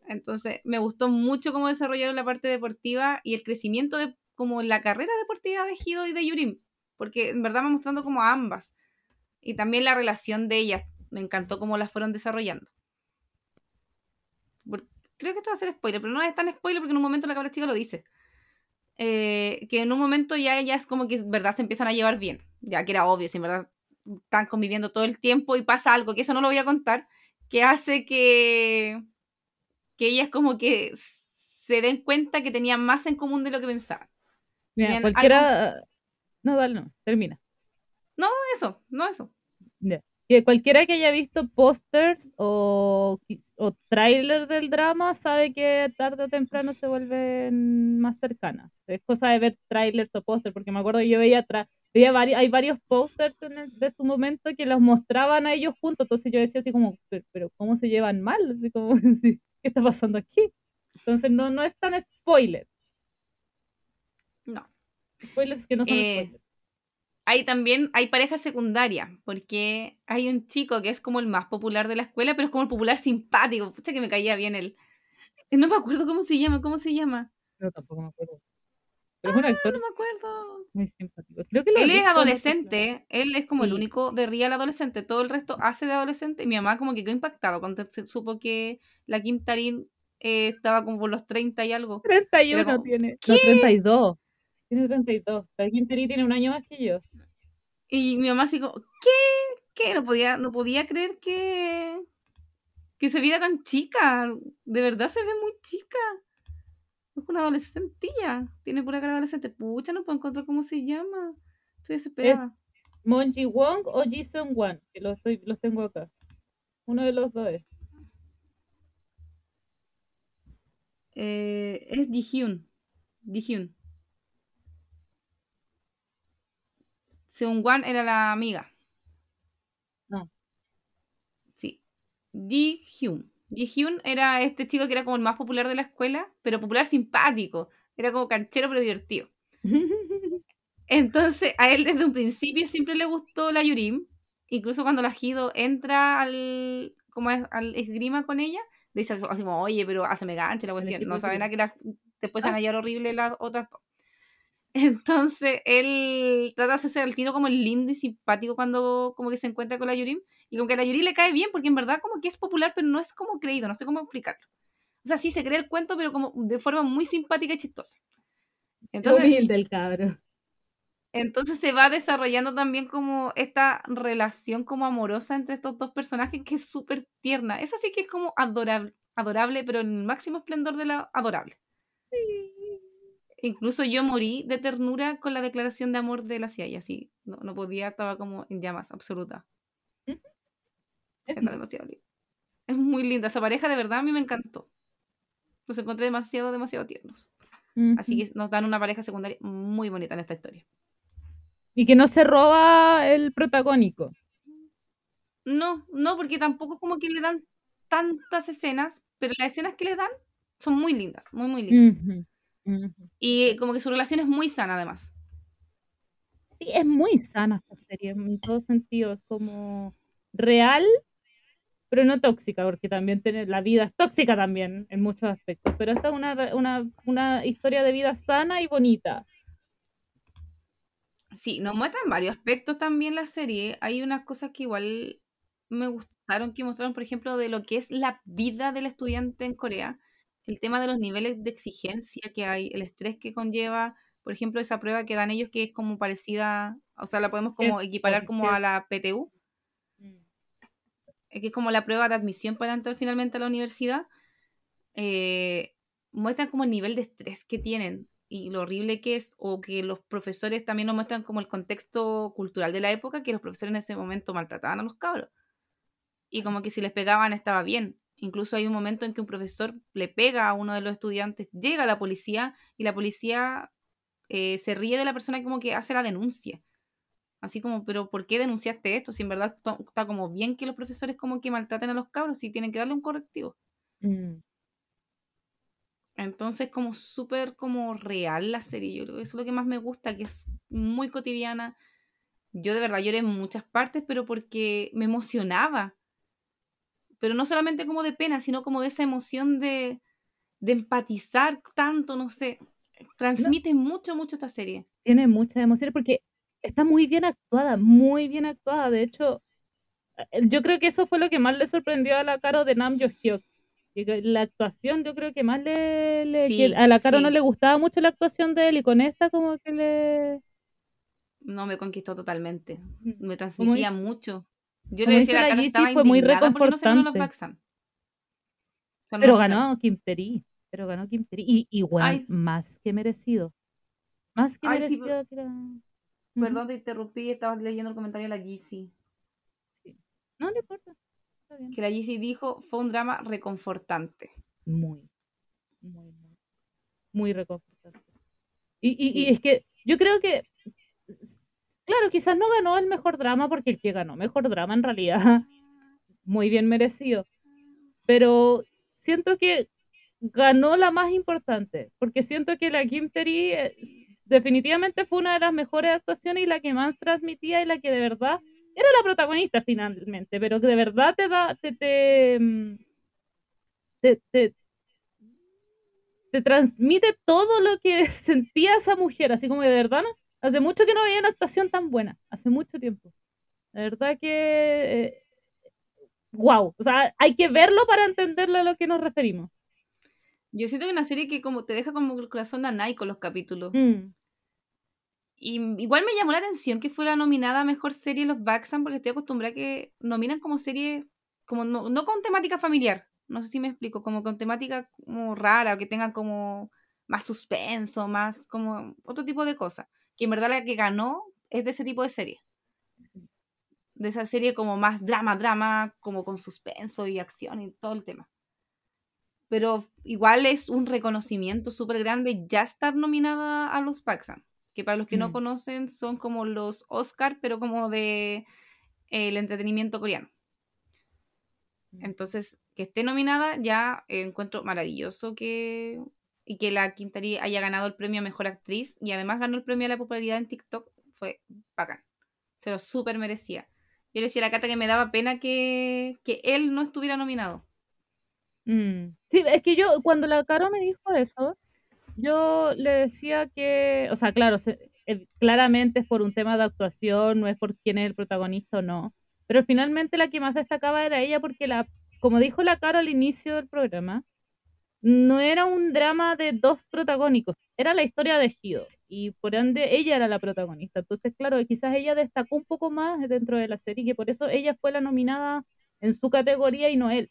Entonces, me gustó mucho cómo desarrollaron la parte deportiva y el crecimiento de como la carrera deportiva de Hido y de Yurim. Porque en verdad va mostrando como a ambas. Y también la relación de ellas. Me encantó cómo las fueron desarrollando. Creo que esto va a ser spoiler, pero no es tan spoiler porque en un momento la cabra chica lo dice. Eh, que en un momento ya ellas como que verdad se empiezan a llevar bien, ya que era obvio, si en verdad están conviviendo todo el tiempo y pasa algo, que eso no lo voy a contar, que hace que, que ellas como que se den cuenta que tenían más en común de lo que pensaban. Mira, cualquiera... No, dale, no, termina. No, eso, no eso que cualquiera que haya visto pósters o, o trailers del drama sabe que tarde o temprano se vuelven más cercanas. Es cosa de ver trailers o pósters, porque me acuerdo que yo veía, veía hay varios pósters de su momento que los mostraban a ellos juntos, entonces yo decía así como, pero, ¿cómo se llevan mal? Así como, ¿qué está pasando aquí? Entonces no, no es tan spoiler. No. Spoilers que no son eh, spoilers hay también, hay pareja secundaria, porque hay un chico que es como el más popular de la escuela, pero es como el popular simpático. Pucha que me caía bien él. No me acuerdo cómo se llama, ¿cómo se llama? No, tampoco me acuerdo. Pero es un ah, actor no me acuerdo. Muy simpático. él es adolescente, él es como el único de Real adolescente, todo el resto hace de adolescente. mi mamá como que quedó impactado cuando supo que la Kim Tarin eh, estaba como por los 30 y algo. 31 tiene. ¿Qué? No, 32. Tiene 32. La Tarin tiene un año más que yo. Y mi mamá así como, ¿qué? qué, no podía, no podía creer que, que se viera tan chica. De verdad se ve muy chica. Es una adolescentilla. Tiene pura cara de adolescente. Pucha, no puedo encontrar cómo se llama. Estoy desesperada. Monji Wong o Jason Wang, que los, estoy, los tengo acá. Uno de los dos es. Eh, es Ji-hyun. Ji-hyun. Seung Wan era la amiga. No. Sí. Ji-hyun. Ji-hyun era este chico que era como el más popular de la escuela, pero popular simpático. Era como canchero pero divertido. Entonces, a él desde un principio siempre le gustó la Yurim. Incluso cuando la Hido entra al, como es- al esgrima con ella, le dice así como, oye, pero hazme gancho la cuestión. No saben a que las- después se van Ah. a hallar horrible las otras dos. Entonces, él trata de hacerse al tiro como el lindo y simpático cuando como que se encuentra con la Yurim. Y como que a la Yurim le cae bien, porque en verdad como que es popular, pero no es como creído, no sé cómo explicarlo. O sea, sí se cree el cuento, pero como de forma muy simpática y chistosa. Entonces, Humilde el cabro. entonces se va desarrollando también como esta relación como amorosa entre estos dos personajes que es súper tierna. Esa sí que es como adorable, adorable, pero en el máximo esplendor de la adorable. Incluso yo morí de ternura con la declaración de amor de la CIA, así no, no podía, estaba como en llamas absoluta. Era demasiado linda. Es muy linda, esa pareja de verdad a mí me encantó. Los encontré demasiado, demasiado tiernos. Así que nos dan una pareja secundaria muy bonita en esta historia. Y que no se roba el protagónico. No, no, porque tampoco como que le dan tantas escenas, pero las escenas que le dan son muy lindas, muy, muy lindas. Y como que su relación es muy sana además. Sí, es muy sana esta serie en todo sentido. Es como real, pero no tóxica, porque también tiene, la vida es tóxica también en muchos aspectos. Pero esta es una, una, una historia de vida sana y bonita. Sí, nos muestran varios aspectos también la serie. Hay unas cosas que igual me gustaron, que mostraron, por ejemplo, de lo que es la vida del estudiante en Corea. El tema de los niveles de exigencia que hay, el estrés que conlleva, por ejemplo, esa prueba que dan ellos que es como parecida, o sea, la podemos como Es equiparar como a la PTU. eh, que es como la prueba de admisión para entrar finalmente a la universidad, eh, muestran como el nivel de estrés que tienen y lo horrible que es, o que los profesores también nos muestran como el contexto cultural de la época, que los profesores en ese momento maltrataban a los cabros. Y como que si les pegaban estaba bien. Incluso hay un momento en que un profesor le pega a uno de los estudiantes, llega la policía y la policía eh, se ríe de la persona como que hace la denuncia. Así como, pero ¿por qué denunciaste esto? Si en verdad está como bien que los profesores como que maltraten a los cabros y tienen que darle un correctivo. Mm. Entonces como súper como real la serie. Yo creo que eso es lo que más me gusta, que es muy cotidiana. Yo de verdad lloré en muchas partes, pero porque me emocionaba. Pero no solamente como de pena, sino como de esa emoción de, de empatizar tanto, no sé. Transmite mucho, mucho esta serie. Tiene muchas emociones porque está muy bien actuada, muy bien actuada. De hecho, eh, yo creo que eso fue lo que más le sorprendió a la Caro de Nam Yo Hyuk. La actuación, yo creo que más le. le- Sí, que a la Caro sí. no le gustaba mucho la actuación de él y con esta, como que le. No me conquistó totalmente. Mm. Me transmitía mucho. Yo como le decía la la Yeezy, fue muy porque no los reconfortante. Pero los ganó Kim Teri. Pero ganó Kim Teri. Y, Ay. más que merecido. Más que Ay, sí, merecido que era. Perdón, te interrumpí, estabas leyendo el comentario de la Yeezy. Sí. No, no importa. Está bien. Que la Yeezy dijo, fue un drama reconfortante. Muy, muy, muy, muy reconfortante. Y, y, es que yo creo que, claro, quizás no ganó el mejor drama porque el que ganó mejor drama en realidad, muy bien merecido. Pero siento que ganó la más importante, porque siento que la Kim Terry eh, definitivamente fue una de las mejores actuaciones y la que más transmitía y la que de verdad era la protagonista finalmente, pero que de verdad te da, te, te, mm, te, te, te transmite todo lo que sentía esa mujer, así como que de verdad. Hace mucho que no veía una actuación tan buena, hace mucho tiempo. La verdad que, wow, o sea, hay que verlo para entenderlo a lo que nos referimos. Yo siento que es una serie que como te deja como el corazón a con los capítulos. Mm. Y igual me llamó la atención que fuera nominada a mejor serie los Baxan, porque estoy acostumbrada a que nominan como serie, como no, no con temática familiar, no sé si me explico, como con temática como rara o que tenga como más suspenso, más como otro tipo de cosas. Que en verdad la que ganó es de ese tipo de serie. De esa serie como más drama, drama, como con suspenso y acción y todo el tema. Pero igual es un reconocimiento súper grande ya estar nominada a los Paxan. Que para los que no Mm. conocen son como los Oscar, pero como de eh, el entretenimiento coreano. Mm. Entonces, que esté nominada ya eh, encuentro maravilloso que y que la Quintari haya ganado el premio a Mejor Actriz y además ganó el premio a la popularidad en TikTok fue bacán. Se lo súper merecía. Yo le decía a la Cata que me daba pena que, que él no estuviera nominado. Mm. Sí, es que yo, cuando la Caro me dijo eso, yo le decía que, o sea, claro, eh, claramente es por un tema de actuación, no es por quién es el protagonista o no, pero finalmente la que más destacaba era ella porque la, como dijo la Caro al inicio del programa, no era un drama de dos protagónicos, era la historia de Hido y por ende ella era la protagonista. Entonces, claro, quizás ella destacó un poco más dentro de la serie y que por eso ella fue la nominada en su categoría y no él.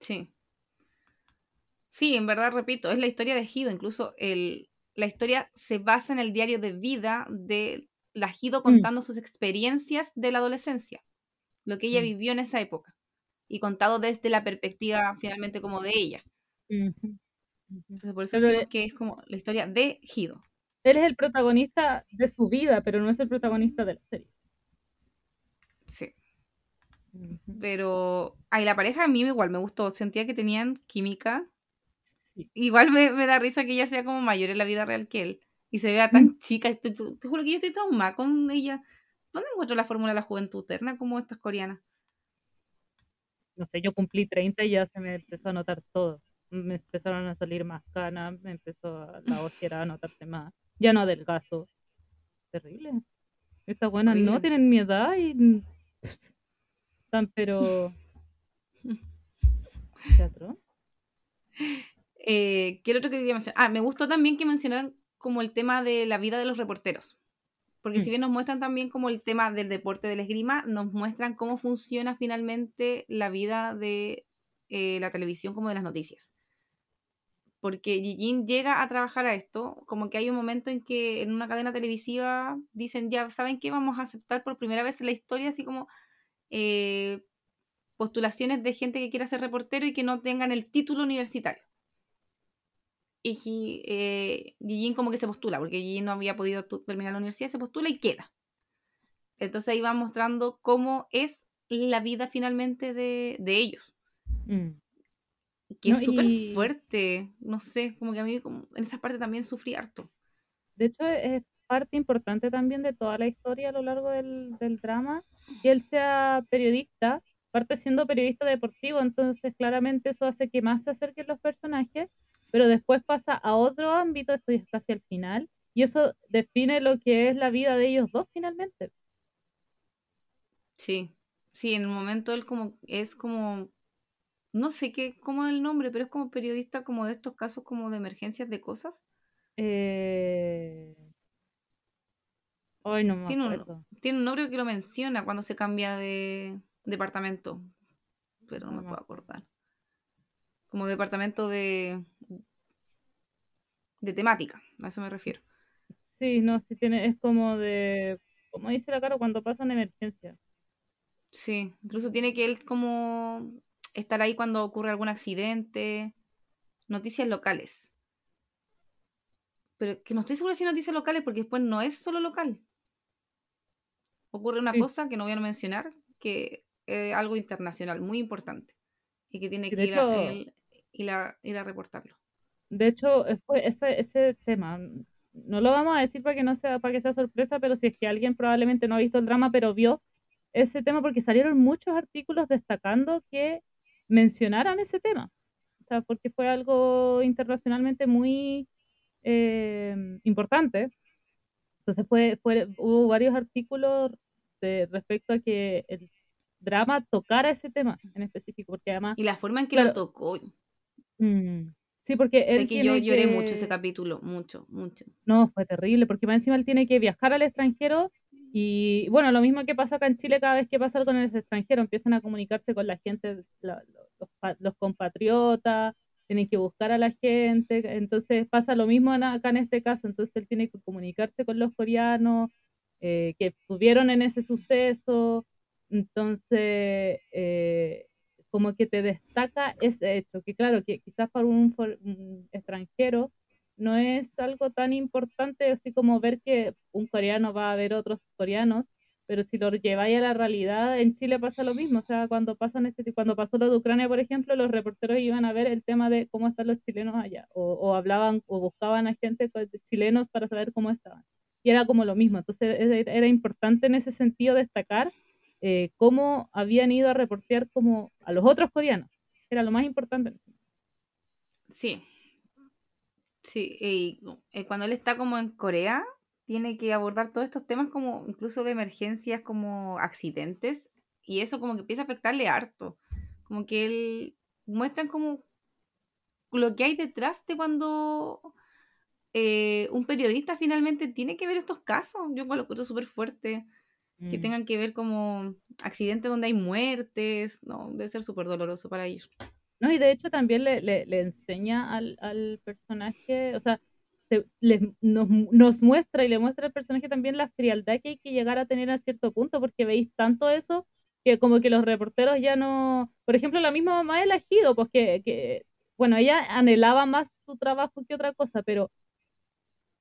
Sí. Sí, en verdad, repito, es la historia de Hido. Incluso el, la historia se basa en el diario de vida de la Hido contando sus experiencias de la adolescencia, lo que ella Mm. vivió en esa época, y contado desde la perspectiva finalmente como de ella. Ujú, ujú. Entonces, por eso Pero decimos que es como la historia de Hido. él es el protagonista de su vida, pero no es el protagonista de la serie. Sí. Ujú. Pero, ay, la pareja a mí igual me gustó. Sentía que tenían química. Sí. Igual me, me da risa que ella sea como mayor en la vida real que él. Y se vea Mm. tan chica. Te juro que yo estoy traumada con ella. ¿Dónde encuentro la fórmula de la juventud eterna como estas coreanas? No sé, yo cumplí 30 y ya se me empezó a notar todo. Me empezaron a salir más canas, me empezó a- la ojera a notarse más. Ya no adelgazo. Terrible. Estas buenas no tienen mi edad y están pero teatro. Eh, ¿Qué otro que quería mencionar? Ah, me gustó también que mencionaran como el tema de la vida de los reporteros. Porque si Mm. bien nos muestran también como el tema del deporte del esgrima, nos muestran cómo funciona finalmente la vida de eh, la televisión como de las noticias. Porque Jin llega a trabajar a esto, como que hay un momento en que en una cadena televisiva dicen, ya, ¿saben qué? Vamos a aceptar por primera vez en la historia así como eh, postulaciones de gente que quiera ser reportero y que no tengan el título universitario. Y eh, como que se postula, porque Jin no había podido terminar la universidad, se postula y queda. Entonces ahí va mostrando cómo es la vida finalmente de, de ellos. Mm. Que No, es súper y- fuerte. No sé, como que a mí como, en esa parte también sufrí harto. De hecho, es parte importante también de toda la historia a lo largo del, del drama que él sea periodista, parte siendo periodista deportivo, entonces claramente eso hace que más se acerquen los personajes, pero después pasa a otro ámbito, esto es casi al final, y eso define lo que es la vida de ellos dos finalmente. Sí, sí, en un momento él como es como, no sé qué, cómo es el nombre, pero es como periodista como de estos casos como de emergencias de cosas. Eh... Ay, no me Tiene un, acuerdo. tiene un nombre que lo menciona cuando se cambia de departamento, pero no me puedo acordar. Como departamento de, de temática, a eso me refiero. Sí, no, sí tiene, es como de, como dice la cara cuando pasa una emergencia. Sí, incluso tiene que él como estar ahí cuando ocurre algún accidente, noticias locales. Pero que no estoy segura si noticias locales porque después no es solo local. Ocurre una Sí. cosa que no voy a mencionar, que es algo internacional, muy importante. Y que tiene que ir a, hecho- él ir a, ir a reportarlo. De hecho, eh, ese, ese tema, no lo vamos a decir para que no sea, para que sea sorpresa, pero si es que alguien probablemente no ha visto el drama, pero vio ese tema, porque salieron muchos artículos destacando que mencionaran ese tema. O sea, porque fue algo internacionalmente muy eh, importante. Entonces fue, fue, hubo varios artículos de, respecto a que el drama tocara ese tema en específico, porque además Y la forma en que Claro. lo tocó. Mm, Sí, porque él Sé que yo lloré mucho ese capítulo, mucho, mucho. No, fue terrible, porque más encima él tiene que viajar al extranjero y bueno, lo mismo que pasa acá en Chile cada vez que pasa algo en el extranjero, empiezan a comunicarse con la gente, los, pa- los compatriotas, tienen que buscar a la gente, entonces pasa lo mismo acá en este caso, entonces él tiene que comunicarse con los coreanos eh, que estuvieron en ese suceso, entonces eh, como que te destaca ese hecho, que claro, que quizás para un extranjero no es algo tan importante así como ver que un coreano va a ver otros coreanos, pero si lo lleváis a la realidad, en Chile pasa lo mismo, o sea, cuando pasan este cuando pasó lo de Ucrania, por ejemplo, los reporteros iban a ver el tema de cómo están los chilenos allá, o, hablaban o buscaban a gente chilenos para saber cómo estaban. Y era como lo mismo, entonces era, era importante en ese sentido destacar eh, cómo habían ido a reportear como a los otros coreanos, era lo más importante. Sí. Sí, y eh, cuando él está como en Corea, tiene que abordar todos estos temas como incluso de emergencias, como accidentes, y eso como que empieza a afectarle harto. Como que él muestran como lo que hay detrás de cuando eh, un periodista finalmente tiene que ver estos casos. Yo lo encuentro súper fuerte. Que Mm. tengan que ver como accidentes donde hay muertes. No, debe ser súper doloroso para ellos. No, y de hecho también le, le, le enseña al, al personaje, o sea, se- les- nos, nos muestra y le muestra al personaje también la frialdad que hay que llegar a tener a cierto punto, porque veis tanto eso que como que los reporteros ya no, por ejemplo, la misma mamá de Ejido, pues que, que, bueno, ella anhelaba más su trabajo que otra cosa, pero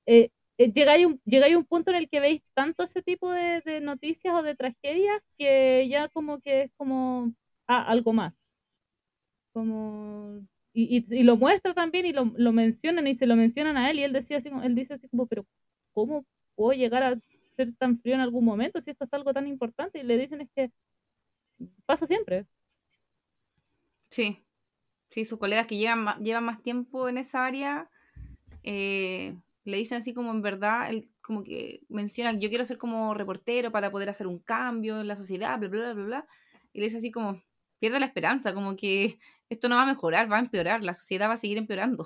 eh, eh, un, llegáis a un punto en el que veis tanto ese tipo de, de noticias o de tragedias que ya como que es como ah, algo más como y, y- y lo muestra también y lo, lo mencionan y se lo mencionan a él y él decía así, él dice así como, pero ¿cómo puedo llegar a ser tan frío en algún momento si esto es algo tan importante? Y le dicen es que pasa siempre. Sí, sí, sus colegas que llevan más, llevan más tiempo en esa área eh, le dicen así como en verdad, él como que mencionan, yo quiero ser como reportero para poder hacer un cambio en la sociedad, bla, bla, bla, bla. Y le dice así como, pierde la esperanza, como que esto no va a mejorar, va a empeorar, la sociedad va a seguir empeorando.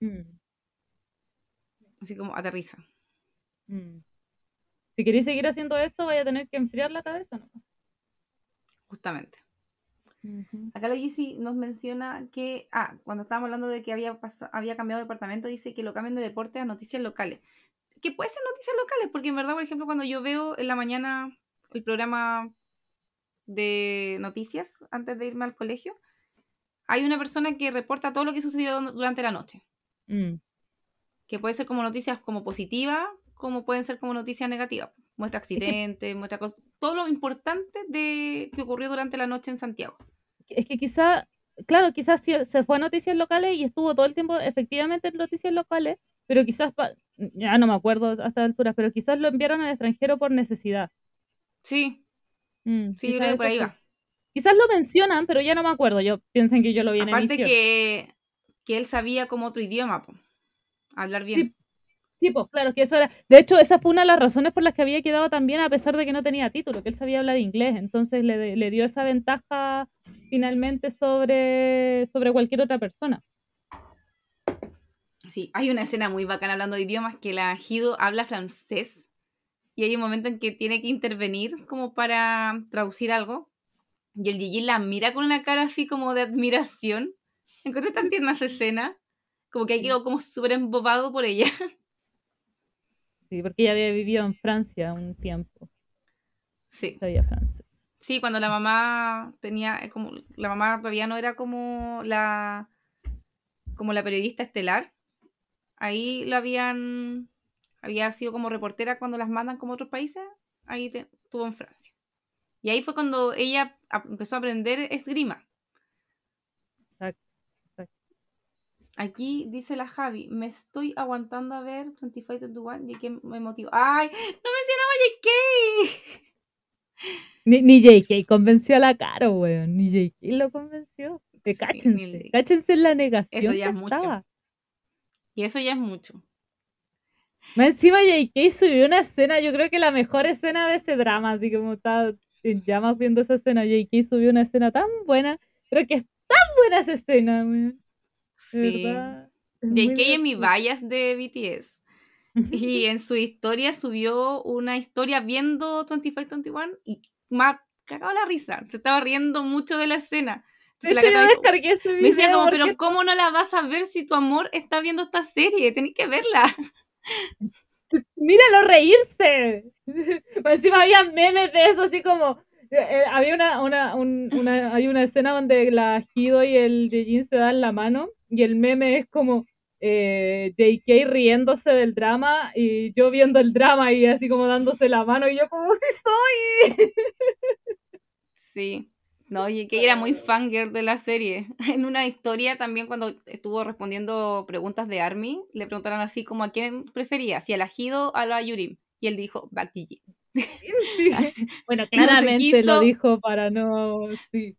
Mm, Así como aterriza. mm. Si queréis seguir haciendo esto, vaya a tener que enfriar la cabeza, ¿no? Justamente. Ujú. Acá la Gizzy nos menciona que, ah, cuando estábamos hablando de que había, había cambiado de departamento, dice que lo cambian de deporte a noticias locales. Que puede ser noticias locales, porque en verdad, por ejemplo, cuando yo veo en la mañana el programa de noticias antes de irme al colegio, hay una persona que reporta todo lo que sucedió durante la noche. Mm, Que puede ser como noticias como positivas, como pueden ser como noticias negativas. Muestra accidentes, muestra cosas, todo lo importante de que ocurrió durante la noche en Santiago. Es que quizá, claro, quizás se fue a noticias locales y estuvo todo el tiempo efectivamente en noticias locales, pero quizás, ya no me acuerdo a estas alturas, pero quizás lo enviaron al extranjero por necesidad. Sí, Mm, sí, yo quizás creo que por ahí va. Quizás lo mencionan, pero ya no me acuerdo. Yo piensen que yo lo vi en Aparte emisión. que, que él sabía como otro idioma, po. hablar bien. Sí, sí, pues claro, que eso era. De hecho, esa fue una de las razones por las que había quedado también, a pesar de que no tenía título, que él sabía hablar inglés. Entonces le, le dio esa ventaja finalmente sobre, sobre cualquier otra persona. Sí, hay una escena muy bacana hablando de idiomas que la Hido habla francés y hay un momento en que tiene que intervenir como para traducir algo y el Gigi la mira con una cara así como de admiración. Encontré tan tierna esa escena, como que ahí quedó como súper embobado por ella. Sí, porque ella había vivido en Francia un tiempo. Sí. Sabía francés. Sí, cuando la mamá tenía, eh, como, la mamá todavía no era como la, como la periodista estelar. Ahí lo habían, había sido como reportera cuando las mandan como a otros países. Ahí te- estuvo en Francia. Y ahí fue cuando ella empezó a aprender esgrima. Exacto. Aquí dice la Javi, me estoy aguantando a ver 25 21 y que me motivó. ¡Ay! ¡No mencionaba a JK! Ni, ni JK convenció a la Caro, weón. Ni JK lo convenció. Que Sí, cáchense. cáchense en la negación. Eso ya que es mucho. Y eso ya es mucho. Más encima JK subió una escena, yo creo que la mejor escena de ese drama, así como está en llamas viendo esa escena, JK subió una escena tan buena, creo que es tan buena esa escena. De Sí. JK en mi vallas de BTS. Y en su historia subió una historia viendo 2521 y me ha cagado la risa. Se estaba riendo mucho de la escena. De hecho, yo descargué ese video. me decía como, pero ¿cómo no la vas a ver si tu amor está viendo esta serie? Tenés que verla. Míralo reírse. Encima había memes de eso, así como. eh, eh, había una, una, un- una, hay una escena donde la Hido y el Yejin se dan la mano y el meme es como eh, JK riéndose del drama y yo viendo el drama y así como dándose la mano y yo como sí soy. Sí. No, JK era muy fangirl de la serie. En una historia también cuando estuvo respondiendo preguntas de Army, le preguntaron así como a quién prefería, si a la Hido o a la Yurim. Y él dijo. Sí. Así. Bueno, No claramente quiso- lo dijo para no. Sí,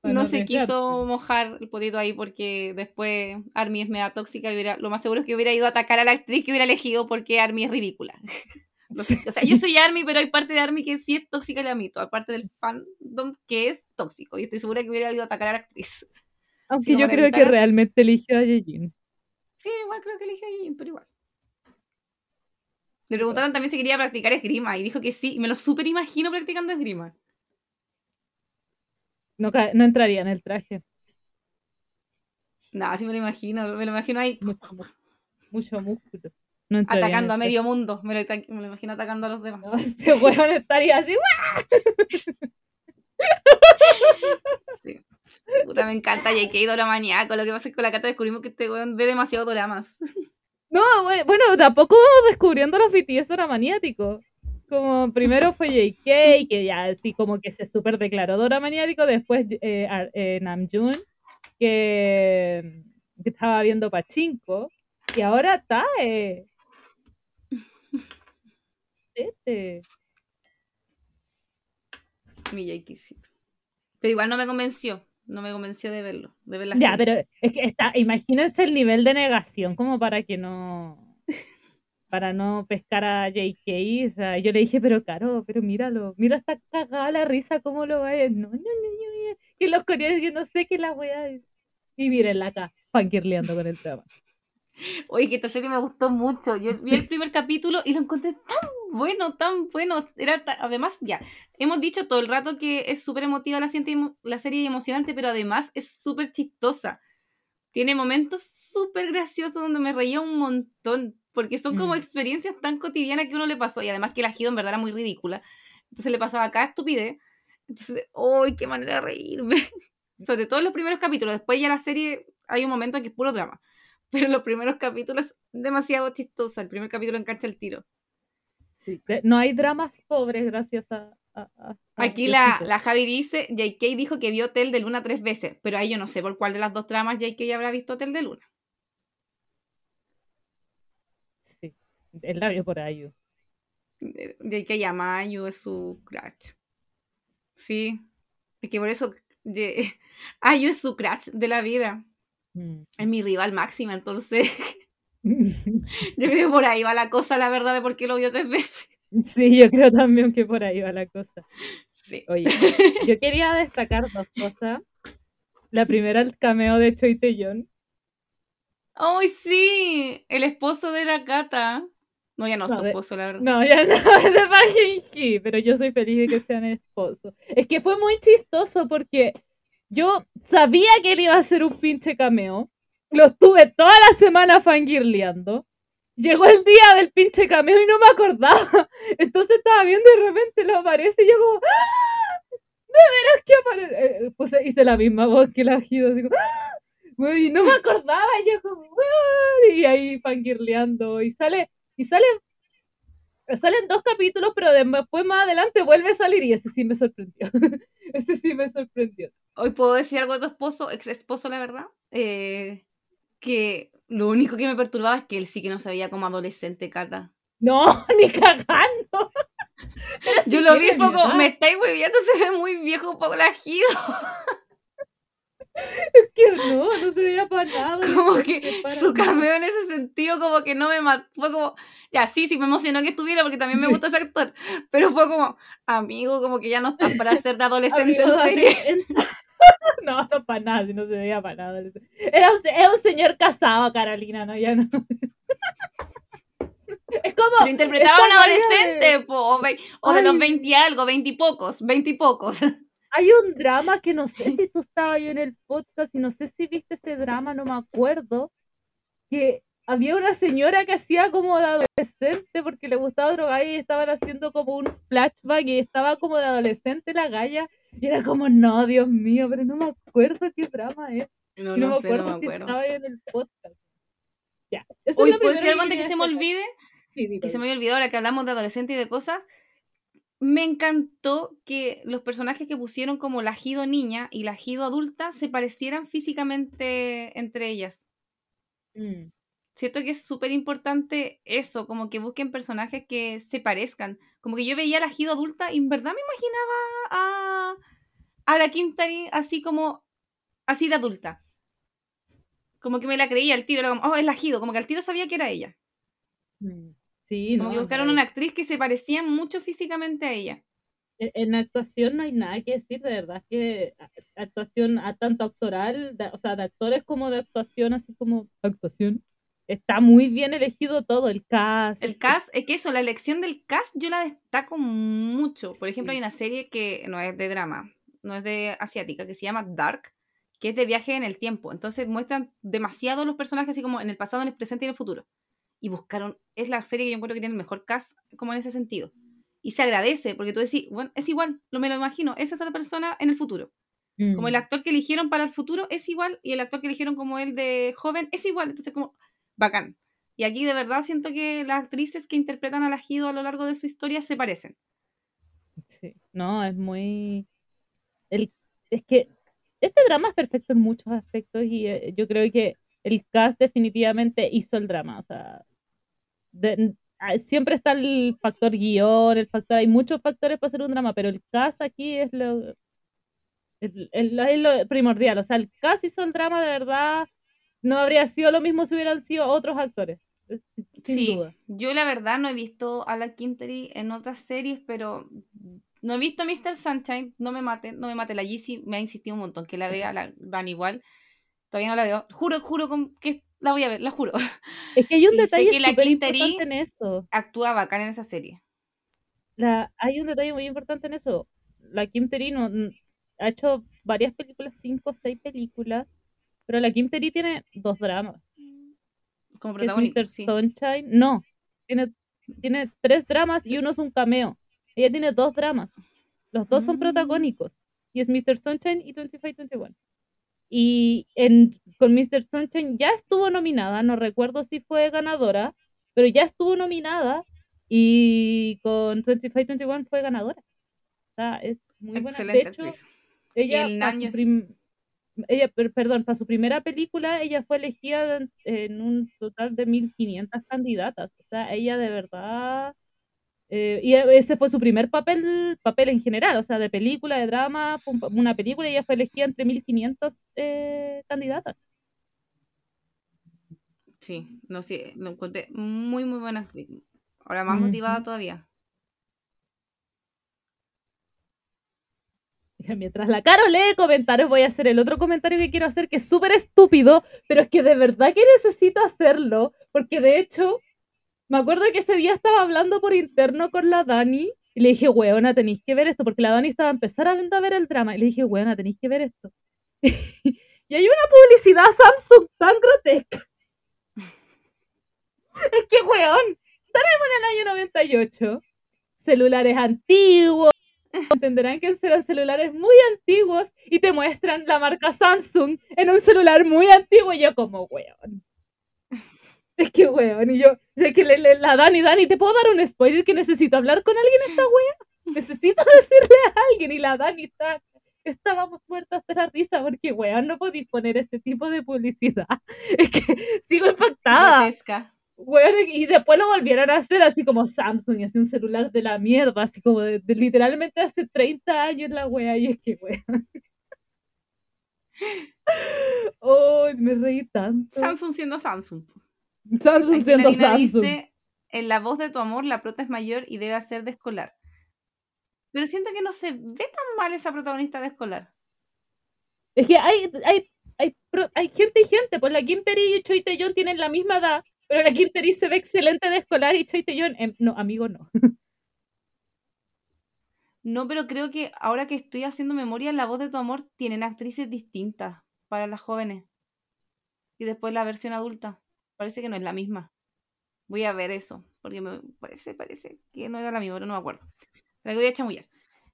para no se quiso mojar el potito ahí porque después Army es mega tóxica y hubiera- lo más seguro es que hubiera ido a atacar a la actriz que hubiera elegido porque Army es ridícula. Entonces, o sea, yo soy Army, pero hay parte de Army que sí es tóxica y la mito, aparte del fandom que es tóxico. Y estoy segura que hubiera ido a atacar a la actriz. Aunque yo creo que realmente eligió a Yejin. Sí, igual creo que eligió a Jin, pero igual. Le preguntaron también si quería practicar esgrima y dijo que sí, y me lo súper imagino practicando esgrima. No, no entraría en el traje. Nada, sí me lo imagino, me lo imagino ahí Mucho, mu- mucho músculo. No atacando a medio mundo, me lo, me lo imagino atacando a los demás. No, ese weón estaría así. Sí. Puta, me encanta JK Doramaniaco. Lo que pasa es que con la carta descubrimos que este weón ve demasiado doramas. No, bueno, tampoco descubriendo los BTS era maniático. Como primero fue JK, que ya así como que se súper declaró Dora maniático, después eh, eh, Namjoon, que, que estaba viendo Pachinko, y ahora Tae. Este. Mi JKcito. Pero igual no me convenció. No me convenció de verlo. De ver la Ya, serie. pero es que está, imagínense el nivel de negación como para que no para no pescar a JK, o sea, yo le dije, pero caro, pero míralo, mira está cagada la risa, ¿cómo lo va a ver? No, no, no, no, no, que los coreanos, yo no sé qué la wea es. Y mírenla acá, fangirleando con el tema. Oye, que esta serie me gustó mucho. Yo vi el primer capítulo y lo encontré tan bueno, tan bueno. Era ta- además, ya, hemos dicho todo el rato que es súper emotiva la, la serie y emocionante, pero además es súper chistosa. Tiene momentos súper graciosos donde me reía un montón, porque son como Mm. experiencias tan cotidianas que uno le pasó. Y además que la Gido en verdad era muy ridícula. Entonces le pasaba cada estupidez. Entonces, ¡ay, qué manera de reírme! Sobre todo en los primeros capítulos. Después ya la serie hay un momento en que es puro drama. Pero los primeros capítulos demasiado chistosa. El primer capítulo engancha el tiro. Sí, no hay dramas pobres gracias a... a- a- a Aquí la, la Javi dice, JK dijo que vio Hotel de Luna tres veces, pero ahí yo no sé por cuál de las dos tramas JK habrá visto Hotel de Luna. Sí, el labio por. Eh, JK llama Ayu es su crush. Sí, es que por eso de, Ayu es su crush de la vida. Mm. Es mi rival máxima, entonces yo creo que por ahí va la cosa, la verdad, de por qué lo vio tres veces. Sí, yo creo también que por ahí va la cosa. Sí. Oye, yo quería destacar dos cosas. La primera, el cameo de Choi Tae-yeon. ¡Ay, sí! El esposo de la gata. No, ya no es tu de- esposo, la verdad. No, ya no, es de Park pero yo soy feliz de que sean esposos. Es que fue muy chistoso porque yo sabía que él iba a hacer un pinche cameo. Lo estuve toda la semana fangirleando. Llegó el día del pinche cameo y no me acordaba. Entonces estaba viendo y de repente lo aparece y yo como, ¡Ah! ¿De veras que aparece? Eh, puse, hice la misma voz que la Gido, así como, ¡Ah! Y no me acordaba, y yo como, y ahí fangirleando. Y sale, y sale Salen dos capítulos, pero después más adelante vuelve a salir y ese sí me sorprendió. ese sí me sorprendió. Hoy puedo decir algo de tu esposo, ex esposo, la verdad. Eh, que lo único que me perturbaba es que él sí que no se veía como adolescente, Cata. No, ni cagando. Yo lo vi como, edad. me estáis hueviando, se ve muy viejo para la Gido. Es que no, no se veía para nada. Como no que su cameo en ese sentido como que no me mató. Fue como, ya, sí, sí, me emocionó que estuviera porque también me gusta ese actor. Pero fue como, amigo, como que ya no estás para ser de adolescente Amigo, en serie. no, no para nada, si no se veía para nada. Era un, era un señor casado, Carolina, ¿no? Ya no. Es como. Pero interpretaba a un adolescente, po, o, ve- o de los 20 y algo, 20 y pocos, 20 y pocos. Hay un drama que no sé si tú estabas ahí en el podcast y no sé si viste ese drama, no me acuerdo. Que había una señora que hacía como de adolescente porque le gustaba drogar y estaban haciendo como un flashback y estaba como de adolescente la galla. Y era como, no, Dios mío, pero no me acuerdo qué drama es. No, no, no me sé, acuerdo no me si acuerdo. estaba ahí en el podcast. Ya. eso es Uy, ¿puedo decir algo antes que se me olvide? Sí, que se me había olvidado ahora que hablamos de adolescente y de cosas. Me encantó que los personajes que pusieron como la Jido niña y la Jido adulta se parecieran físicamente entre ellas. Mm. Siento que es súper importante eso, como que busquen personajes que se parezcan. Como que yo veía a la Jido adulta y en verdad me imaginaba a, a la Quintari así como, así de adulta. Como que me la creía al tiro, era como, oh, es la Jido, como que al tiro sabía que era ella. Mm. Sí, Como no, que buscaron no, una actriz que se parecía mucho físicamente a ella. En en actuación no hay nada que decir, de verdad que actuación a tanto actoral, de- o sea, de actores como de actuación, así como actuación, está muy bien elegido todo, el cast. El cast, es que eso, la elección del cast yo la destaco mucho. Por ejemplo, hay una serie que no es de drama, no es de asiática, que se llama Dark, que es de viaje en el tiempo. Entonces muestran demasiado los personajes así como en el pasado, en el presente y en el futuro. Y buscaron, es la serie que yo encuentro que tiene el mejor cast como en ese sentido. Y se agradece, porque tú decís, bueno, es igual, lo me lo imagino, esa es la persona en el futuro. Como el Mm. actor que eligieron para el futuro es igual y el actor que eligieron como el de joven es igual. Entonces, como bacán. Y aquí de verdad siento que las actrices que interpretan a la Gido a lo largo de su historia se parecen. Sí. No, es muy... El... Es que este drama es perfecto en muchos aspectos y eh, yo creo que el cast definitivamente hizo el drama. O sea, ah, siempre está el factor guion, el factor, hay muchos factores para hacer un drama, pero el cast aquí es lo, es, es lo- es lo primordial. O sea, el cast hizo el drama de verdad. No habría sido lo mismo si hubieran sido otros actores. eh, sin- sí, duda. yo la verdad no he visto a la Quinteri en otras series, pero no he visto Mr. Sunshine, no me mate, no me mate. La Yeezy me ha insistido un montón que la vea, la Dan igual. Todavía no la veo. Juro, juro con- que la voy a ver, la juro. Es que hay un Y detalle que la importante en eso. Actúa bacán en esa serie. La, hay un detalle muy importante en eso. La Kim Terry no- n- ha hecho varias películas, cinco o seis películas, pero la Kim Terry tiene dos dramas. Como es protagonista. Mr. sí. Sunshine. No, tiene, tiene tres dramas y uno es un cameo. Ella tiene dos dramas. Los dos son Mm. protagónicos. Y es Mr. Sunshine y 2521. Y en, con Mr. Sunshine ya estuvo nominada, no recuerdo si fue ganadora, pero ya estuvo nominada y con 2521 fue ganadora. O sea, es muy buena. Excelente de hecho, actriz. ella, el año- prim- ella, per- perdón, para su primera película, ella fue elegida en, en un total de 1500 candidatas. O sea, ella de verdad. eh, y ese fue su primer papel, papel en general, o sea, de película, de drama, una película, y ella fue elegida entre 1500 eh, candidatas. Sí, no sé, lo encontré muy, muy buena actriz. Ahora más motivada todavía. Mientras la Caro lee comentarios, voy a hacer el otro comentario que quiero hacer, que es súper estúpido, pero es que de verdad que necesito hacerlo, porque de hecho, me acuerdo que ese día estaba hablando por interno con la Dani, y le dije, weona, tenéis que ver esto, porque la Dani estaba empezando a ver el drama, y le dije, weona, tenéis que ver esto. y hay una publicidad Samsung tan grotesca. es que, weón, tenemos en el año 98, celulares antiguos, entenderán que serán celulares muy antiguos y te muestran la marca Samsung en un celular muy antiguo y yo como, weón. Es que, weón, y yo, sé que le, le- la Dani, Dani, ¿te puedo dar un spoiler que necesito hablar con alguien esta wea? Necesito decirle a alguien y la Dani está, estábamos muertas de la risa porque, weón, no podéis poner ese tipo de publicidad. Es que sigo impactada. Grotesca. Bueno, y después lo volvieron a hacer así como Samsung y así un celular de la mierda, así como de, de literalmente hace 30 años la wea, y es que wea. Oh, me reí tanto. Samsung siendo Samsung. Samsung Aquí siendo Samsung. dice, en la voz de tu amor la prota es mayor y debe hacer de escolar. Pero siento que no se ve tan mal esa protagonista de escolar. Es que hay, hay, hay, hay gente y gente, pues la Kim y Choi Tae-yeon tienen la misma edad, pero la Kim Terry se ve excelente de escolar y Choi Tae-yeon, em, no, amigo, no. No, pero creo que ahora que estoy haciendo memoria, La voz de tu amor tienen actrices distintas para las jóvenes. Y después la versión adulta. Parece que no es la misma. Voy a ver eso, porque me parece, parece que no era la misma, pero no me acuerdo. La voy a chamullar.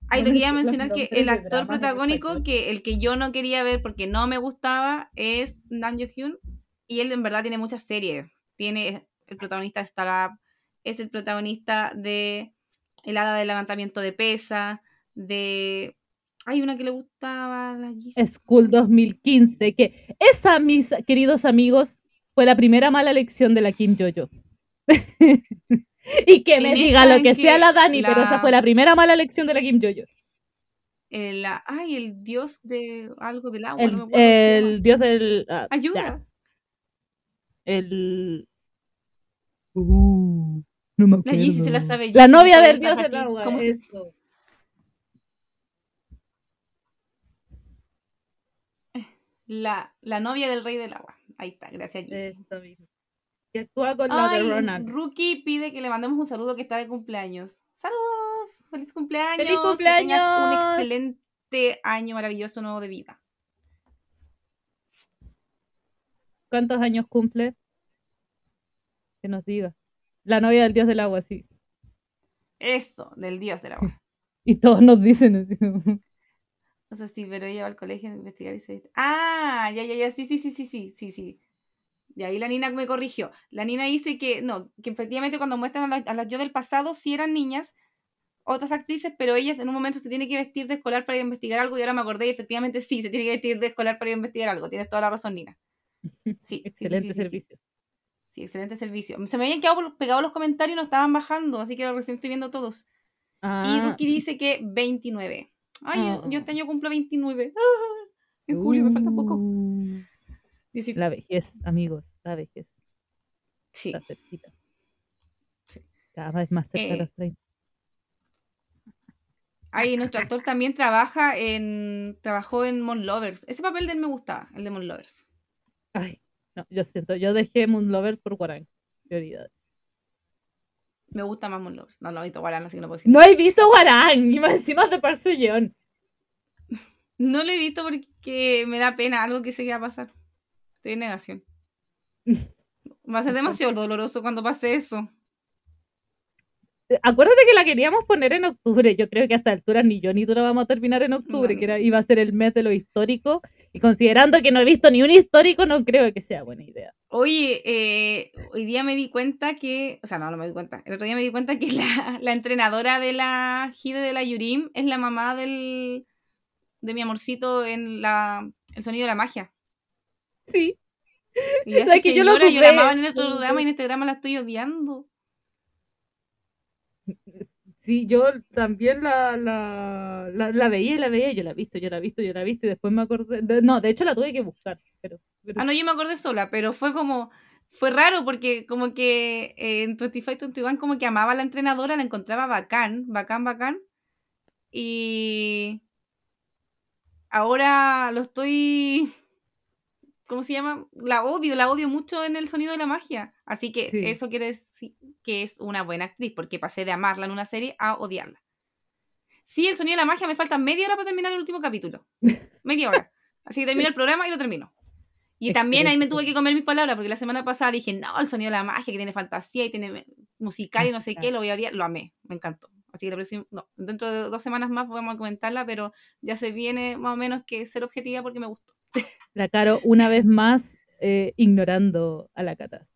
Ay, lo quería mencionar que el actor protagónico, que el que yo no quería ver porque no me gustaba, es Nam Hyun. Y él en verdad tiene muchas series. Tiene el protagonista de Startup, es el protagonista de el hada del levantamiento de pesa, de... Hay una que le gustaba, la School 2015, que esa, mis queridos amigos, fue la primera mala elección de la Kim Jojo. y que me diga lo que, sea la Dani, pero esa fue la primera mala elección de la Kim Jojo. El, ay, el dios de algo del agua. El, el dios del... Ah, Ayuda. El... Uh. No me acuerdo. La se la sabe. La novia del dios del agua. ¿Cómo se... La, la novia del rey del agua. Ahí está, gracias Jessie. Que actúa con la de Ronan. Rookie pide que le mandemos un saludo que está de cumpleaños. ¡Saludos! ¡Feliz cumpleaños! ¡Feliz cumpleaños! Que tengas un excelente año maravilloso nuevo de vida. ¿Cuántos años cumple? Que nos diga. La novia del dios del agua, sí. Eso, del dios del agua. y todos nos dicen así. O sea, sí, pero ella va al colegio a investigar y se Ah, ya, ya, ya, sí, sí, sí, sí, sí, sí, sí. Y ahí la Nina me corrigió. La Nina dice que no, que efectivamente cuando muestran a las yo del pasado sí eran niñas, otras actrices, pero ellas en un momento se tienen que vestir de escolar para ir a investigar algo y ahora me acordé y efectivamente sí, se tiene que vestir de escolar para ir a investigar algo. Tienes toda la razón, Nina. Sí, excelente servicio. Sí, excelente servicio. Se me habían quedado pegados los comentarios y no estaban bajando, así que ahora recién estoy viendo todos. Y ah. Ruki dice que 29. Ay, yo, este año cumplo 29. en julio, me falta poco. Uh. La vejez, amigos, la vejez. Sí. cerquita. Cada vez más cerca de eh. los 30. Ay, nuestro actor también trabaja en. Trabajó en Mon Lovers. Ese papel de él me gustaba, el de Mon Lovers. Ay, no, yo siento, yo dejé Moon Lovers por Guarán. Prioridad. Me gusta más Moon Lovers. No, no he visto Guarán, así que no puedo decir. No he visto Guarán, y más encima de Parsullón. No lo he visto porque me da pena algo que se va a pasar. Estoy en negación. Va a ser demasiado doloroso cuando pase eso acuérdate que la queríamos poner en octubre. Yo creo que a esta altura ni yo ni tú la vamos a terminar en octubre, que era, iba a ser el mes de lo histórico. Y considerando que no he visto ni un histórico, no creo que sea buena idea. Oye, eh, hoy día me di cuenta que, o sea, no, no me di cuenta. El otro día me di cuenta que la, entrenadora de la Gide de la Yurim es la mamá del, de mi amorcito en la, El sonido de la magia. Sí. Y que yo, lo yo la amaba en otro drama y en este drama la estoy odiando. Sí, yo también la, la, la, veía y la veía, yo la he visto, yo la he visto, yo la he visto y después me acordé. no, de hecho la tuve que buscar. Pero, Ah, no, yo me acordé sola, pero fue como. Fue raro porque, como que eh, en 25 21 como que amaba a la entrenadora, la encontraba bacán, bacán, bacán. Y. Ahora lo estoy ¿cómo se llama? La odio, la odio mucho en el sonido de la magia. Así que eso quiere decir que es una buena actriz, porque pasé de amarla en una serie a odiarla. Sí, el sonido de la magia me falta media hora para terminar el último capítulo. Media hora. Así que termino el programa y lo termino. Y también ahí me tuve que comer mis palabras, porque la semana pasada dije, no, el sonido de la magia, que tiene fantasía y tiene musical y no sé qué, lo voy a odiar. Lo amé, me encantó. Así que no, dentro de dos semanas más vamos a comentarla, pero ya se viene más o menos que ser objetiva porque me gustó. La Caro, una vez más, eh, ignorando a la Cata.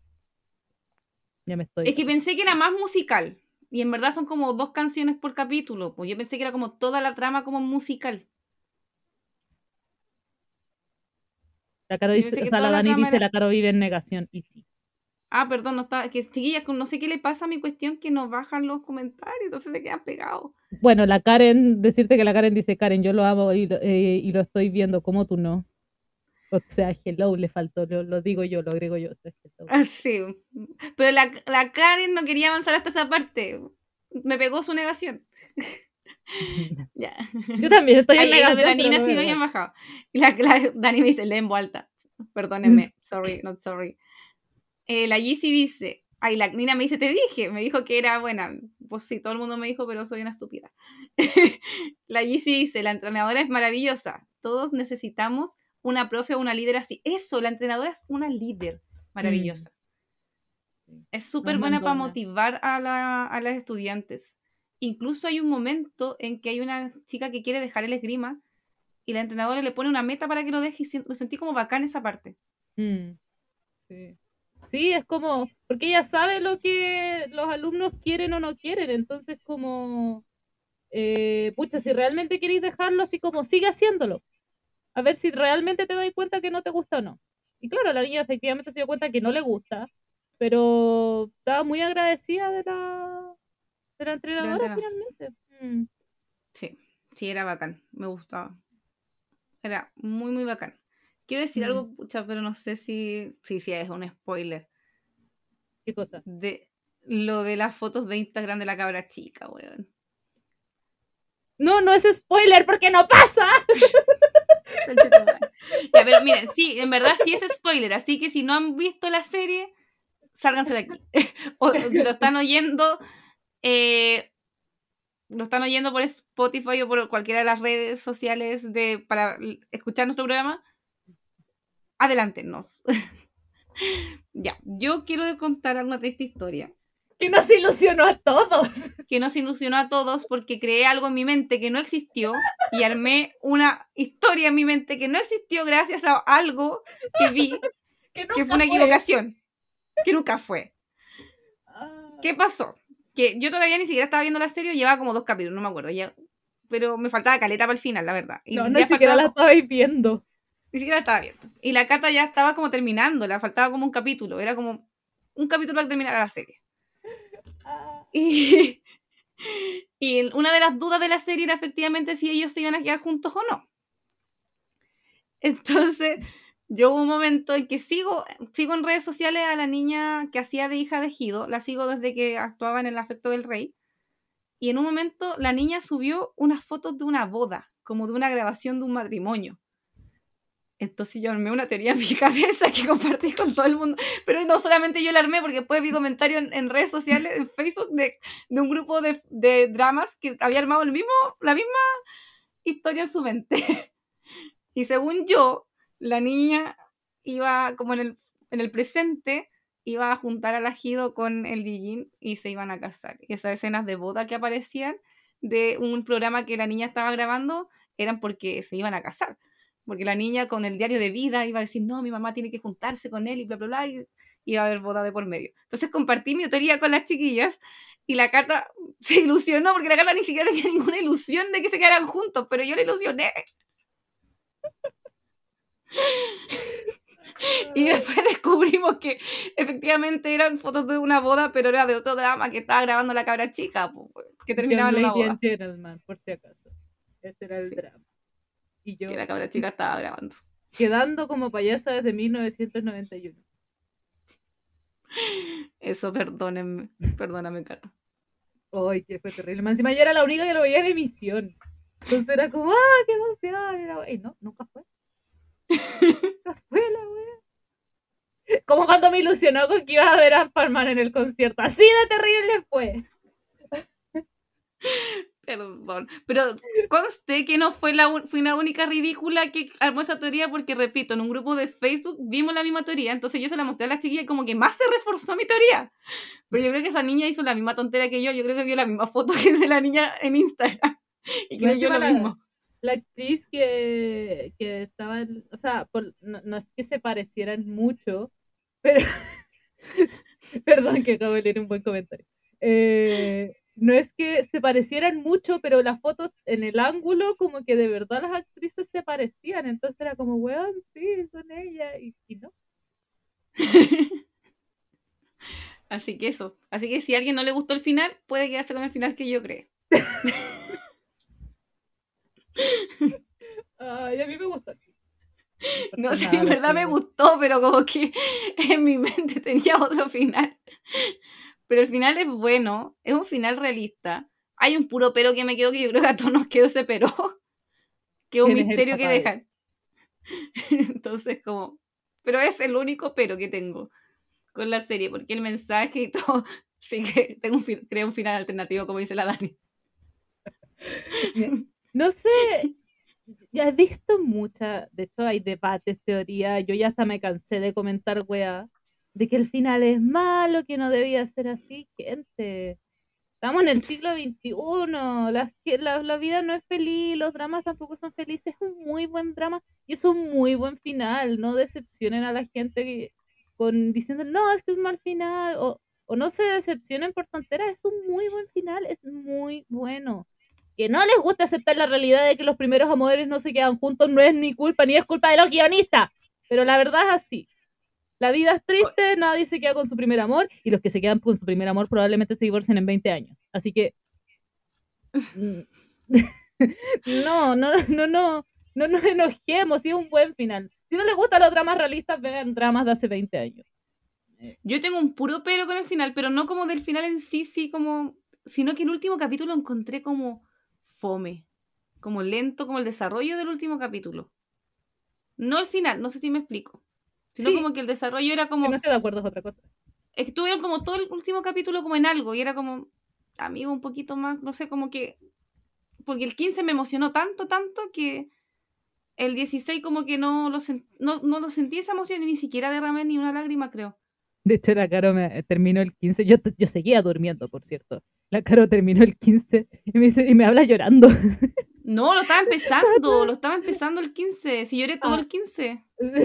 Ya me estoy. Es que pensé que era más musical. Y en verdad son como dos canciones por capítulo. Pues yo pensé que era como toda la trama como musical. La Caro dice, o sea, la, Dani dice, la Caro vive en negación. Y sí. Ah, perdón, no está, que chiquillas, no sé qué le pasa a mi cuestión que nos bajan los comentarios, entonces se quedan pegados. Bueno, la Karen, decirte que la Karen dice, Karen, yo lo amo y, eh, y lo estoy viendo, como tú no? O sea, hello le faltó, lo, digo yo, lo agrego yo. Ah, sí, pero la, la, Karen no quería avanzar hasta esa parte. Me pegó su negación. ya. Yo también estoy en Ahí, los negación. la Nina no sí me habían bajado. Y la, la Dani me dice, lee en alta. Perdónenme, sorry, not sorry. Eh, la Yeezy dice, ay, la Nina me dice, te dije, me dijo que era buena. Pues sí, todo el mundo me dijo, pero soy una estúpida. la Yeezy dice, la entrenadora es maravillosa. Todos necesitamos una profe o una líder así. Eso, la entrenadora es una líder maravillosa. Es súper buena para motivar a, la- a las estudiantes. Incluso hay un momento en que hay una chica que quiere dejar el esgrima y la entrenadora le pone una meta para que lo deje y lo sentí como bacán esa parte. Mm, Sí. Sí, es como, porque ella sabe lo que los alumnos quieren o no quieren, entonces como, eh, pucha, si realmente queréis dejarlo así como, sigue haciéndolo, a ver si realmente te das cuenta que no te gusta o no. Y claro, la niña efectivamente se dio cuenta que no le gusta, pero estaba muy agradecida de la, de la entrenadora finalmente. Mm. Sí, sí, era bacán, me gustaba. Era muy, muy bacán. Quiero decir Mm. algo, pucha, pero no sé si, sí, sí, es un spoiler. ¿Qué cosa? De lo de las fotos de Instagram de la cabra chica, weón. No, no es spoiler porque no pasa. Ya, pero miren, sí, en verdad sí es spoiler, así que si no han visto la serie, sálganse de aquí. o si lo están oyendo, eh, lo están oyendo por Spotify o por cualquiera de las redes sociales de, para escuchar nuestro programa, adelántenos. ya, yo quiero contar una triste historia Que nos ilusionó a todos. que nos ilusionó a todos porque creé algo en mi mente que no existió y armé una historia en mi mente que no existió gracias a algo que vi Que, fue una equivocación, que nunca fue. Ah. ¿Qué pasó? Que yo todavía ni siquiera estaba viendo la serie, llevaba como dos capítulos, no me acuerdo, ya, pero me faltaba caleta para el final, la verdad. Y No, ni siquiera la estabais viendo. ni siquiera la estaba viendo. Y la cata ya estaba como terminando, le faltaba como un capítulo, era como un capítulo para terminar la serie. Y, una de las dudas de la serie era efectivamente si ellos se iban a quedar juntos o no. Entonces, yo hubo un momento en que sigo, sigo en redes sociales a la niña que hacía de hija de Gido, la sigo desde que actuaba en El afecto del rey. Y en un momento la niña subió unas fotos de una boda, como de una grabación de un matrimonio. Entonces yo armé una teoría en mi cabeza que compartí con todo el mundo. Pero no solamente yo la armé, porque después vi comentarios en, en redes sociales, en Facebook, de, de un grupo de, de dramas que había armado el mismo, la misma historia en su mente. Y según yo, la niña iba como en el, en el presente, iba a juntar al ajido con el Dijin y se iban a casar. Y esas escenas de boda que aparecían de un programa que la niña estaba grabando eran porque se iban a casar. Porque la niña con el diario de vida iba a decir, no, mi mamá tiene que juntarse con él y bla, bla, bla, y iba a haber boda de por medio. Entonces compartí mi teoría con las chiquillas y la Cata se ilusionó porque la Cata ni siquiera tenía ninguna ilusión de que se quedaran juntos, pero yo la ilusioné. Y después descubrimos que efectivamente eran fotos de una boda, pero era de otro drama que estaba grabando la cabra chica, que terminaba en Lady boda. por si acaso. Ese era el Sí. drama. Y yo Que la cabra chica estaba grabando. quedando como payasa desde 1991. Eso, perdónenme. Perdóname, Cata. Ay, que fue terrible. Más encima yo era la única que lo veía en emisión. Entonces era como, ¡ah, qué emoción! Y no, nunca fue. nunca fue la wea. Como cuando me ilusionó con que iba a ver a Palman en el concierto. Así de terrible fue. Perdón. Pero conste que no fue la, fui la única ridícula que armó esa teoría porque, repito, en un grupo de Facebook vimos la misma teoría. Entonces yo se la mostré a las chiquillas y como que más se reforzó mi teoría. Pero yo creo que esa niña hizo la misma tontera que yo. Yo creo que vio la misma foto que de la niña en Instagram. Y Más creyó lo la- mismo. La actriz que, que estaba, en- o sea, por- no, no es que se parecieran mucho, pero, perdón que acabo de leer un buen comentario. Eh, no es que se parecieran mucho, pero las fotos en el ángulo, como que de verdad las actrices se parecían, entonces era como, weón, sí, son ellas, y, y no. Así que eso. Así que si a alguien no le gustó el final, puede quedarse con el final que yo creo. Ay, a mí me gustó. No sé, Nada, en verdad me gustó, pero como que en mi mente tenía otro final. Pero el final es bueno, es un final realista. Hay un puro pero que me quedó que yo creo que a todos nos quedó ese pero. que es un ¿Quién es el misterio que papá de- dejan. Entonces, como. Pero es el único pero que tengo con la serie, porque el mensaje y todo. Sí que tengo un, creo un final alternativo, como dice la Dani. No sé, ya he visto muchas, de hecho hay debates, teorías, yo ya hasta me cansé de comentar, weá, de que el final es malo, que no debía ser así, gente. Estamos en el siglo XXI, la, la vida no es feliz, los dramas tampoco son felices, es un muy buen drama y es un muy buen final, no decepcionen a la gente con diciendo, no, es que es mal final, o, o no se decepcionen por tonteras, es un muy buen final, es muy bueno que no les gusta aceptar la realidad de que los primeros amores no se quedan juntos no es ni culpa ni es culpa de los guionistas. Pero la verdad es así. La vida es triste, nadie se queda con su primer amor y los que se quedan con su primer amor probablemente se divorcien en 20 años. Así que mm, no, no, no, no, no nos enojemos, sí es un buen final. Si no les gustan los dramas realistas, vean dramas de hace 20 años. Yo tengo un puro pero con el final, pero no como del final en sí, sí, como. Sino que el último capítulo encontré como fome. Como lento, como el desarrollo del último capítulo. No el final, no sé si me explico. Sino Sí. como que el desarrollo era Que como. no esté de acuerdo es otra cosa. Estuvieron como todo el último capítulo como en algo. Y era como. Amigo, un poquito más. No sé, como que. Porque el 15 me emocionó tanto, tanto que. El 16 como que no lo, sen- no, no lo sentí esa emoción y ni siquiera derramé ni una lágrima, creo. De hecho, la Caro me terminó el 15. Yo, yo seguía durmiendo, por cierto. La Caro terminó el 15 y me, dice, y me habla llorando. No, lo estaba empezando, lo estaba empezando el 15. Si lloré todo Ah. el 15.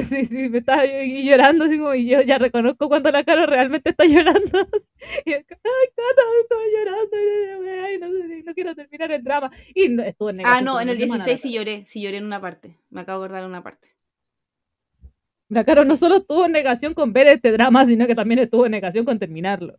Sí, sí, me estaba y llorando, así como, y yo ya reconozco cuando la Caro realmente está llorando. Y yo, ay, Caro, estoy llorando, ay, no, quiero terminar el drama. Y no, estuvo en Ah, no, en el semana, 16 sí lloré, sí lloré en una parte. Me acabo de acordar en una parte. La Caro no solo estuvo en negación con ver este drama, sino que también estuvo en negación con terminarlo.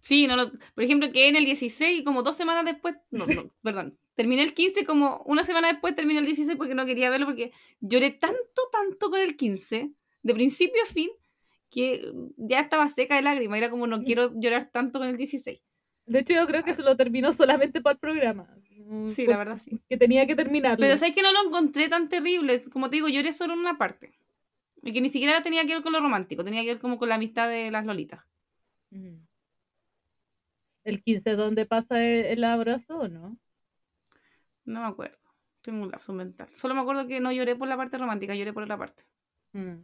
Sí, no lo- por ejemplo, que en el 16 y como dos semanas después, no, no, perdón, terminé el 15 como una semana después terminé el 16 porque no quería verlo porque lloré tanto, tanto con el 15, de principio a fin, que ya estaba seca de lágrimas, era como no quiero llorar tanto con el 16. De hecho, yo creo que se lo terminó solamente para el programa. Mm, Sí, la verdad sí. Que tenía que terminarlo. Pero sabes que no lo encontré tan terrible, como te digo, lloré solo en una parte. Y que ni siquiera tenía que ver con lo romántico, tenía que ver como con la amistad de las lolitas. ¿El 15 dónde pasa el, el abrazo o no? No me acuerdo. Tengo un lapso mental. Solo me acuerdo que no lloré por la parte romántica, lloré por otra parte. Mm.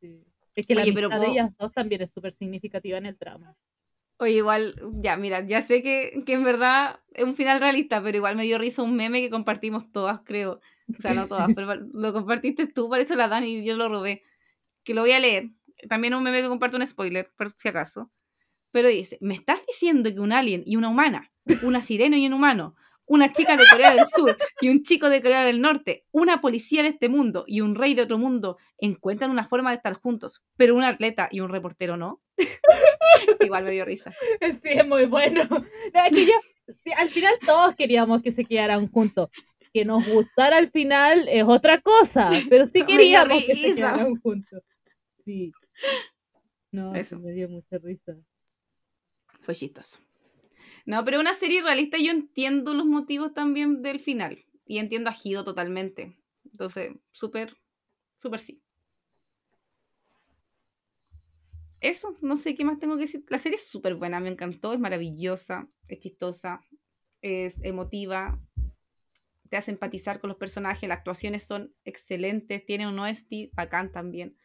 Sí. Es que la Oye, pero amistad de ellas dos también es súper significativa en el drama. Oye, igual, ya, mira, ya sé que, que en verdad es un final realista, pero igual me dio risa un meme que compartimos todas, creo. O sea, no todas, pero lo compartiste tú, parece la Dani y yo lo robé. Que lo voy a leer. También un meme que comparte un spoiler, por si acaso. Pero dice, ¿me estás diciendo que un alien y una humana, una sirena y un humano, una chica de Corea del Sur y un chico de Corea del Norte, una policía de este mundo y un rey de otro mundo encuentran una forma de estar juntos, pero un atleta y un reportero no? Igual me dio risa. Sí, es muy bueno. Que yo- al final todos queríamos que se quedaran juntos. Que nos gustara al final es otra cosa, pero sí queríamos que se quedaran juntos. Sí. No, Eso. me dio mucha risa. Fue chistoso. No, pero una serie realista yo entiendo los motivos también del final. Y entiendo a Gido totalmente. Entonces, súper, súper sí. Eso, no sé qué más tengo que decir. La serie es súper buena, me encantó, es maravillosa, es chistosa, es emotiva, te hace empatizar con los personajes, las actuaciones son excelentes, tiene un OST bacán también.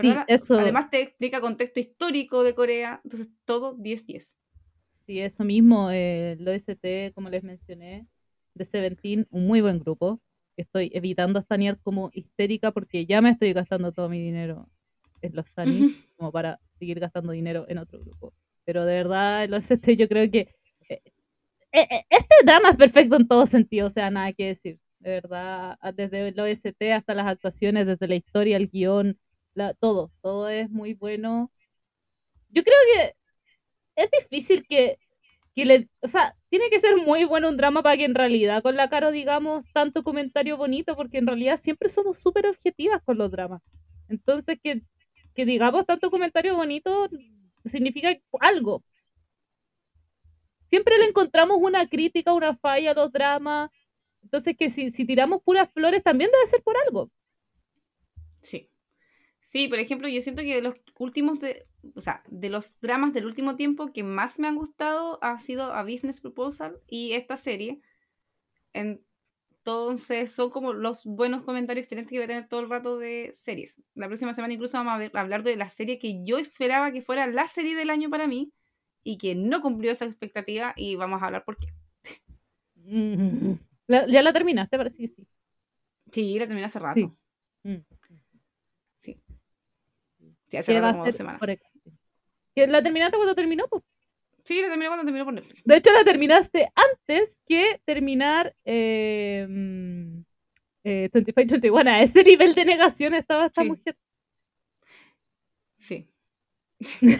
Sí, eso. Además te explica contexto histórico de Corea, entonces todo 10-10. Sí, eso mismo, eh, el OST, como les mencioné, de Seventeen, un muy buen grupo. Estoy evitando estanear como histérica porque ya me estoy gastando todo mi dinero en los tanis, como para seguir gastando dinero en otro grupo. Pero de verdad, el OST yo creo que eh, eh, eh, este drama es perfecto en todo sentido, o sea, nada que decir. De verdad, a- desde el OST hasta las actuaciones, desde la historia, el guion, la- todo, todo es muy bueno. Yo creo que es difícil que, que le, o sea, tiene que ser muy bueno un drama para que en realidad con la Caro digamos tanto comentario bonito, porque en realidad siempre somos súper objetivas con los dramas. Entonces, que, que digamos tanto comentario bonito significa algo. siempre le encontramos una crítica, una falla a los dramas. Entonces, que si, si tiramos puras flores, también debe ser por algo. Sí. Sí, por ejemplo, yo siento que de los últimos, de, o sea, de los dramas del último tiempo que más me han gustado ha sido A Business Proposal y esta serie. Entonces, son como los buenos comentarios excelentes que voy a tener todo el rato de series. La próxima semana incluso vamos a, hablar de la serie que yo esperaba que fuera la serie del año para mí y que no cumplió esa expectativa y vamos a hablar por qué. ¿Ya la terminaste? Parece que sí. Sí, la terminé hace rato. Sí. Mm. Sí, hace rato como dos semanas. ¿La terminaste cuando terminó? Sí, la terminé cuando terminó por Netflix. De hecho, la terminaste antes que terminar eh, eh, 25-21. A ese nivel de negación estaba esta mujer. Sí. no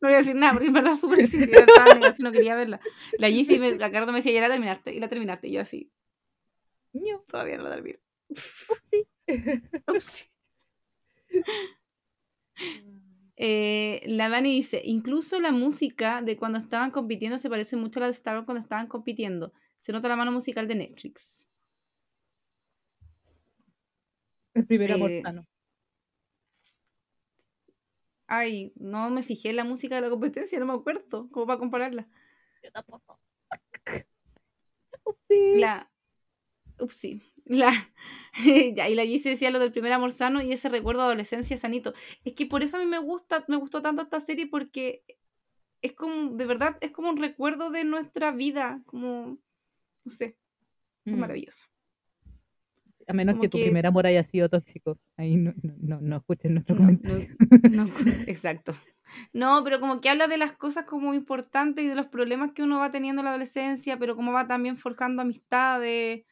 voy a decir nada, porque en verdad súper sí, estaba negación, no quería verla. La Yeezy, me, la Cardo me decía, ya la terminaste, y la terminaste, y yo así. No. Todavía no la terminé. Upsi. Upsi. Eh, la Dani dice, incluso la música de cuando estaban compitiendo se parece mucho a la de Star Wars cuando estaban compitiendo. Se nota la mano musical de Netflix. El primer amor eh, Ay, no me fijé en la música de la competencia, no me acuerdo. ¿Cómo para compararla? Yo tampoco. Upsi. La. Upsi. La, y la Gise decía lo del primer amor sano y ese recuerdo de adolescencia sanito. Es que por eso a mí me gusta, me gustó tanto esta serie porque es como, de verdad, es como un recuerdo de nuestra vida, como, no sé, es mm. maravillosa. A menos que tu primer amor haya sido tóxico. Ahí no, no, no, escuchen nuestro comentario. exacto. No, pero como que habla de las cosas como importantes y de los problemas que uno va teniendo en la adolescencia, pero como va también forjando amistades,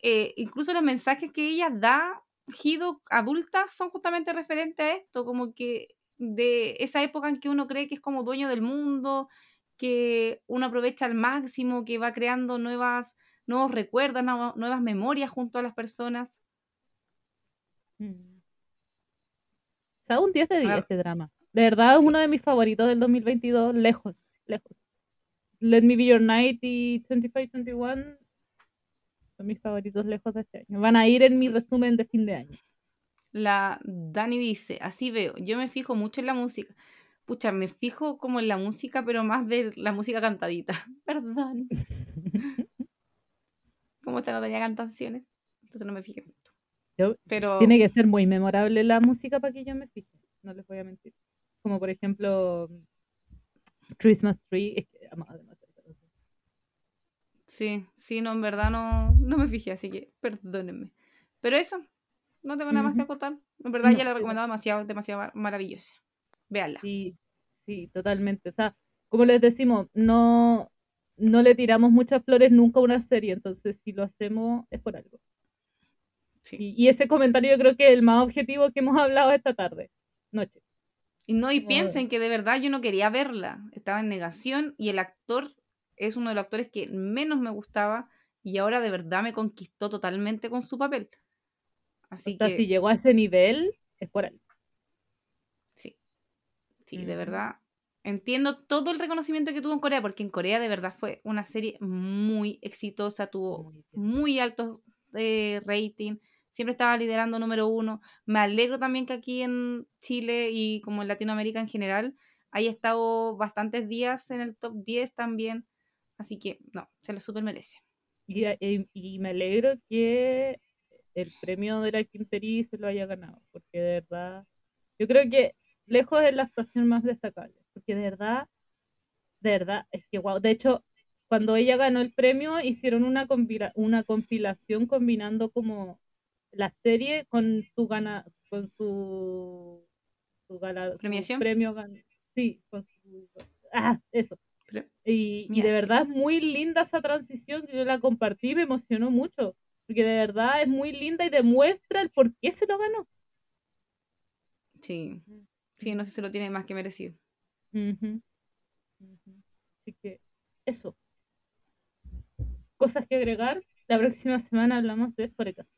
eh, incluso los mensajes que ella da, Gido, adulta, son justamente referentes a esto, como que de esa época en que uno cree que es como dueño del mundo, que uno aprovecha al máximo, que va creando nuevas, nuevos recuerdos, nuevas memorias junto a las personas. Mm. O sea, un 10 de 10 este drama. De verdad es uno de mis favoritos del 2022, lejos, lejos. Let Me Be Your Night y 2521 son mis favoritos lejos de este año. Van a ir en mi resumen de fin de año. La Dani dice, así veo, yo me fijo mucho en la música. Pucha, me fijo como en la música, pero más de la música cantadita. Perdón. como esta no tenía cantaciones, entonces no me fijé mucho. pero... Tiene que ser muy memorable la música para que yo me fije, no les voy a mentir. Como por ejemplo Christmas Tree, es que Sí, sí, no, en verdad no, no me fijé, así que perdónenme. Pero eso, no tengo nada más que acotar. En verdad ya la he recomendado demasiado, demasiado maravillosa. Véanla. Sí, sí, totalmente. O sea, como les decimos, no, no le tiramos muchas flores nunca a una serie, entonces si lo hacemos es por algo. Sí. Y, ese comentario yo creo que es el más objetivo que hemos hablado esta tarde, noche. Y no, y piensen que de verdad yo no quería verla, estaba en negación y el actor es uno de los actores que menos me gustaba y ahora de verdad me conquistó totalmente con su papel. Así que... si llegó a ese nivel, es por él. Sí, sí, de verdad. Entiendo todo el reconocimiento que tuvo en Corea, porque en Corea de verdad fue una serie muy exitosa, tuvo muy, altos eh, rating, siempre estaba liderando número uno. Me alegro también que aquí en Chile y como en Latinoamérica en general haya estado bastantes días en el top 10 también. Así que, no, se lo super merece. Y, me alegro que el premio de la Quinterí se lo haya ganado, porque de verdad, yo creo que lejos es la actuación más destacable, porque de verdad, de verdad, es que wow, de hecho, cuando ella ganó el premio, hicieron una, una compilación combinando como la serie con su gana, con su, su, ¿Premiación? premio, sí, con su, ah, eso, y, de verdad es muy linda esa transición, yo la compartí, me emocionó mucho, porque de verdad es muy linda y demuestra el por qué se lo ganó. Sí, sí, no sé si se lo tiene más que merecido. Así que eso. Cosas que agregar. La próxima semana hablamos de Forecast.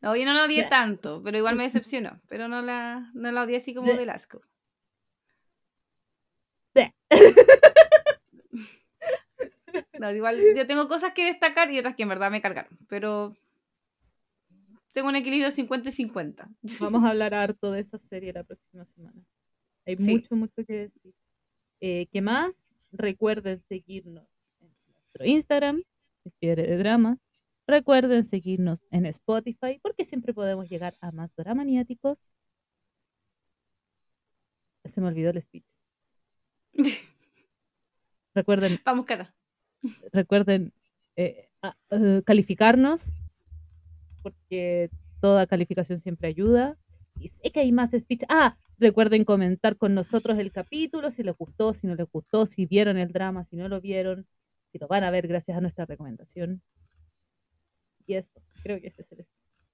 No, yo no la odié tanto, pero igual me decepcionó. Pero no la, no la odié así como de asco. No, igual yo tengo cosas que destacar y otras que en verdad me cargaron, pero tengo un equilibrio 50 y 50. Vamos a hablar harto de esa serie la próxima semana. Hay Sí. mucho, mucho que decir. Eh, ¿Qué más? Recuerden seguirnos en nuestro Instagram, Fiebre de Dramas. Recuerden seguirnos en Spotify, porque siempre podemos llegar a más dramaniáticos. Se me olvidó el speech. Recuerden Vamos, Cata. recuerden eh, a- eh, calificarnos, porque toda calificación siempre ayuda. Y sé que hay más speech. Ah, recuerden comentar con nosotros el capítulo, si les gustó, si no les gustó, si vieron el drama, si no lo vieron, si lo van a ver gracias a nuestra recomendación. Y eso, creo que ese es el speech.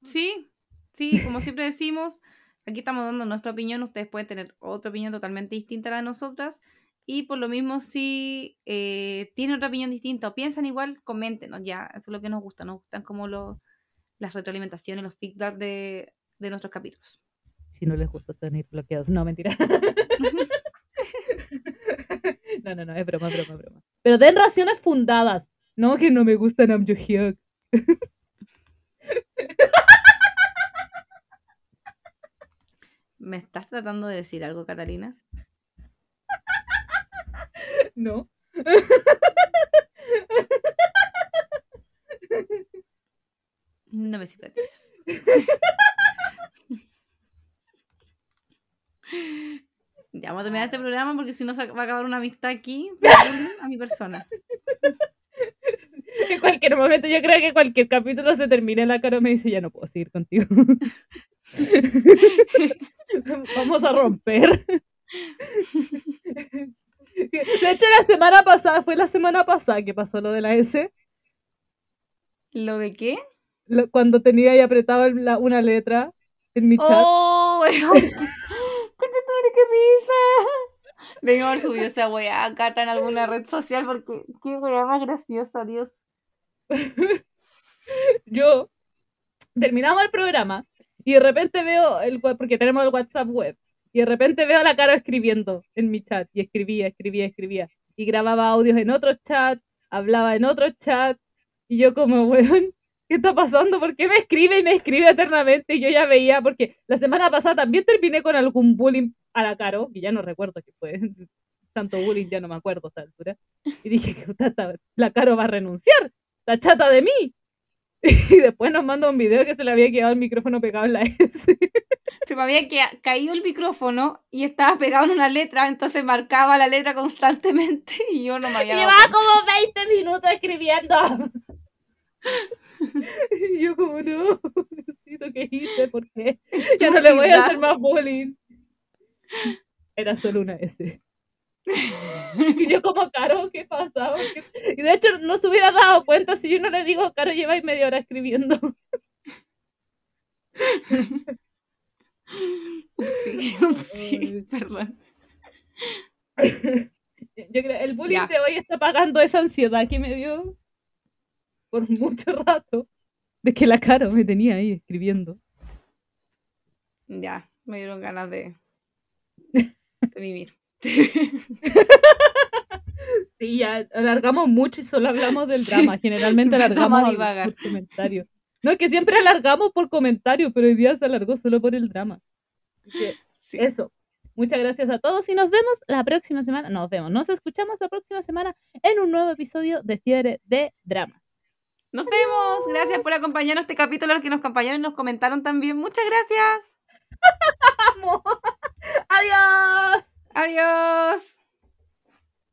Sí, sí, como siempre decimos, aquí estamos dando nuestra opinión, ustedes pueden tener otra opinión totalmente distinta a la de nosotras. Y por lo mismo, si eh, tienen otra opinión distinta o piensan igual, coméntenos ya. Eso es lo que nos gusta. Nos gustan como los, las retroalimentaciones, los feedback de, de nuestros capítulos. Si no les gustó, se van a ir bloqueados. No, mentira. no, no, no, es broma, broma, broma. Pero den razones fundadas. No, que no me gusta Nam Joo Hyuk. ¿Me estás tratando de decir algo, Catalina? No. No me simpatizas. ya vamos a terminar este programa porque si no se va a acabar una amistad aquí a mi persona. En cualquier momento, yo creo que cualquier capítulo se termine la cara y me dice, ya no puedo seguir contigo. Vamos a romper. De hecho, la semana pasada, fue la semana pasada que pasó lo de la S, ¿Lo de qué? lo- cuando tenía ahí apretado la- una letra en mi chat. ¡Oh! weón! ¡Conchetumare, qué risa! Vengo a haber subido esa weá Cata en alguna red social porque qué weá más graciosa, Dios. Yo terminamos el programa y de repente veo el porque tenemos el WhatsApp web y de repente veo a la cara escribiendo en mi chat y escribía, escribía, escribía y grababa audios en otro chat, hablaba en otro chat y yo como, weón, ¿qué está pasando? ¿Por qué me escribe y me escribe eternamente? Y yo ya veía, porque la semana pasada también terminé con algún bullying a la Caro, que ya no recuerdo qué fue, tanto bullying ya no me acuerdo a esta altura, y dije que la Caro va a renunciar, está chata de mí. Y después nos manda un video que se le había quedado el micrófono pegado en la S. Se me había caído el micrófono y estaba pegado en una letra, entonces marcaba la letra constantemente y yo no me había Llevaba cuenta. como 20 minutos escribiendo. Y yo como, no, necesito que hice, ¿por qué? Ya no le voy a hacer más bullying. Era solo una S. Y yo como, Caro, ¿qué pasa? Y de hecho no se hubiera dado cuenta si yo no le digo, Caro, lleva media hora escribiendo. Upsi, upsi, perdón. Yo creo, el bullying de hoy está pagando esa ansiedad que me dio por mucho rato de que la Caro me tenía ahí escribiendo. Ya, me dieron ganas de, de vivir. Sí, ya alargamos mucho y solo hablamos del drama. Generalmente empezamos a alargamos divagar. por comentarios. No, es que siempre alargamos por comentarios, pero hoy día se alargó solo por el drama. Así que Sí. eso. Muchas gracias a todos y nos vemos la próxima semana. Nos vemos, nos escuchamos la próxima semana en un nuevo episodio de Fiebre de Dramas. Nos vemos. Gracias por acompañarnos este capítulo, los que nos acompañaron y nos comentaron también. Muchas gracias. ¡Adiós! Adiós.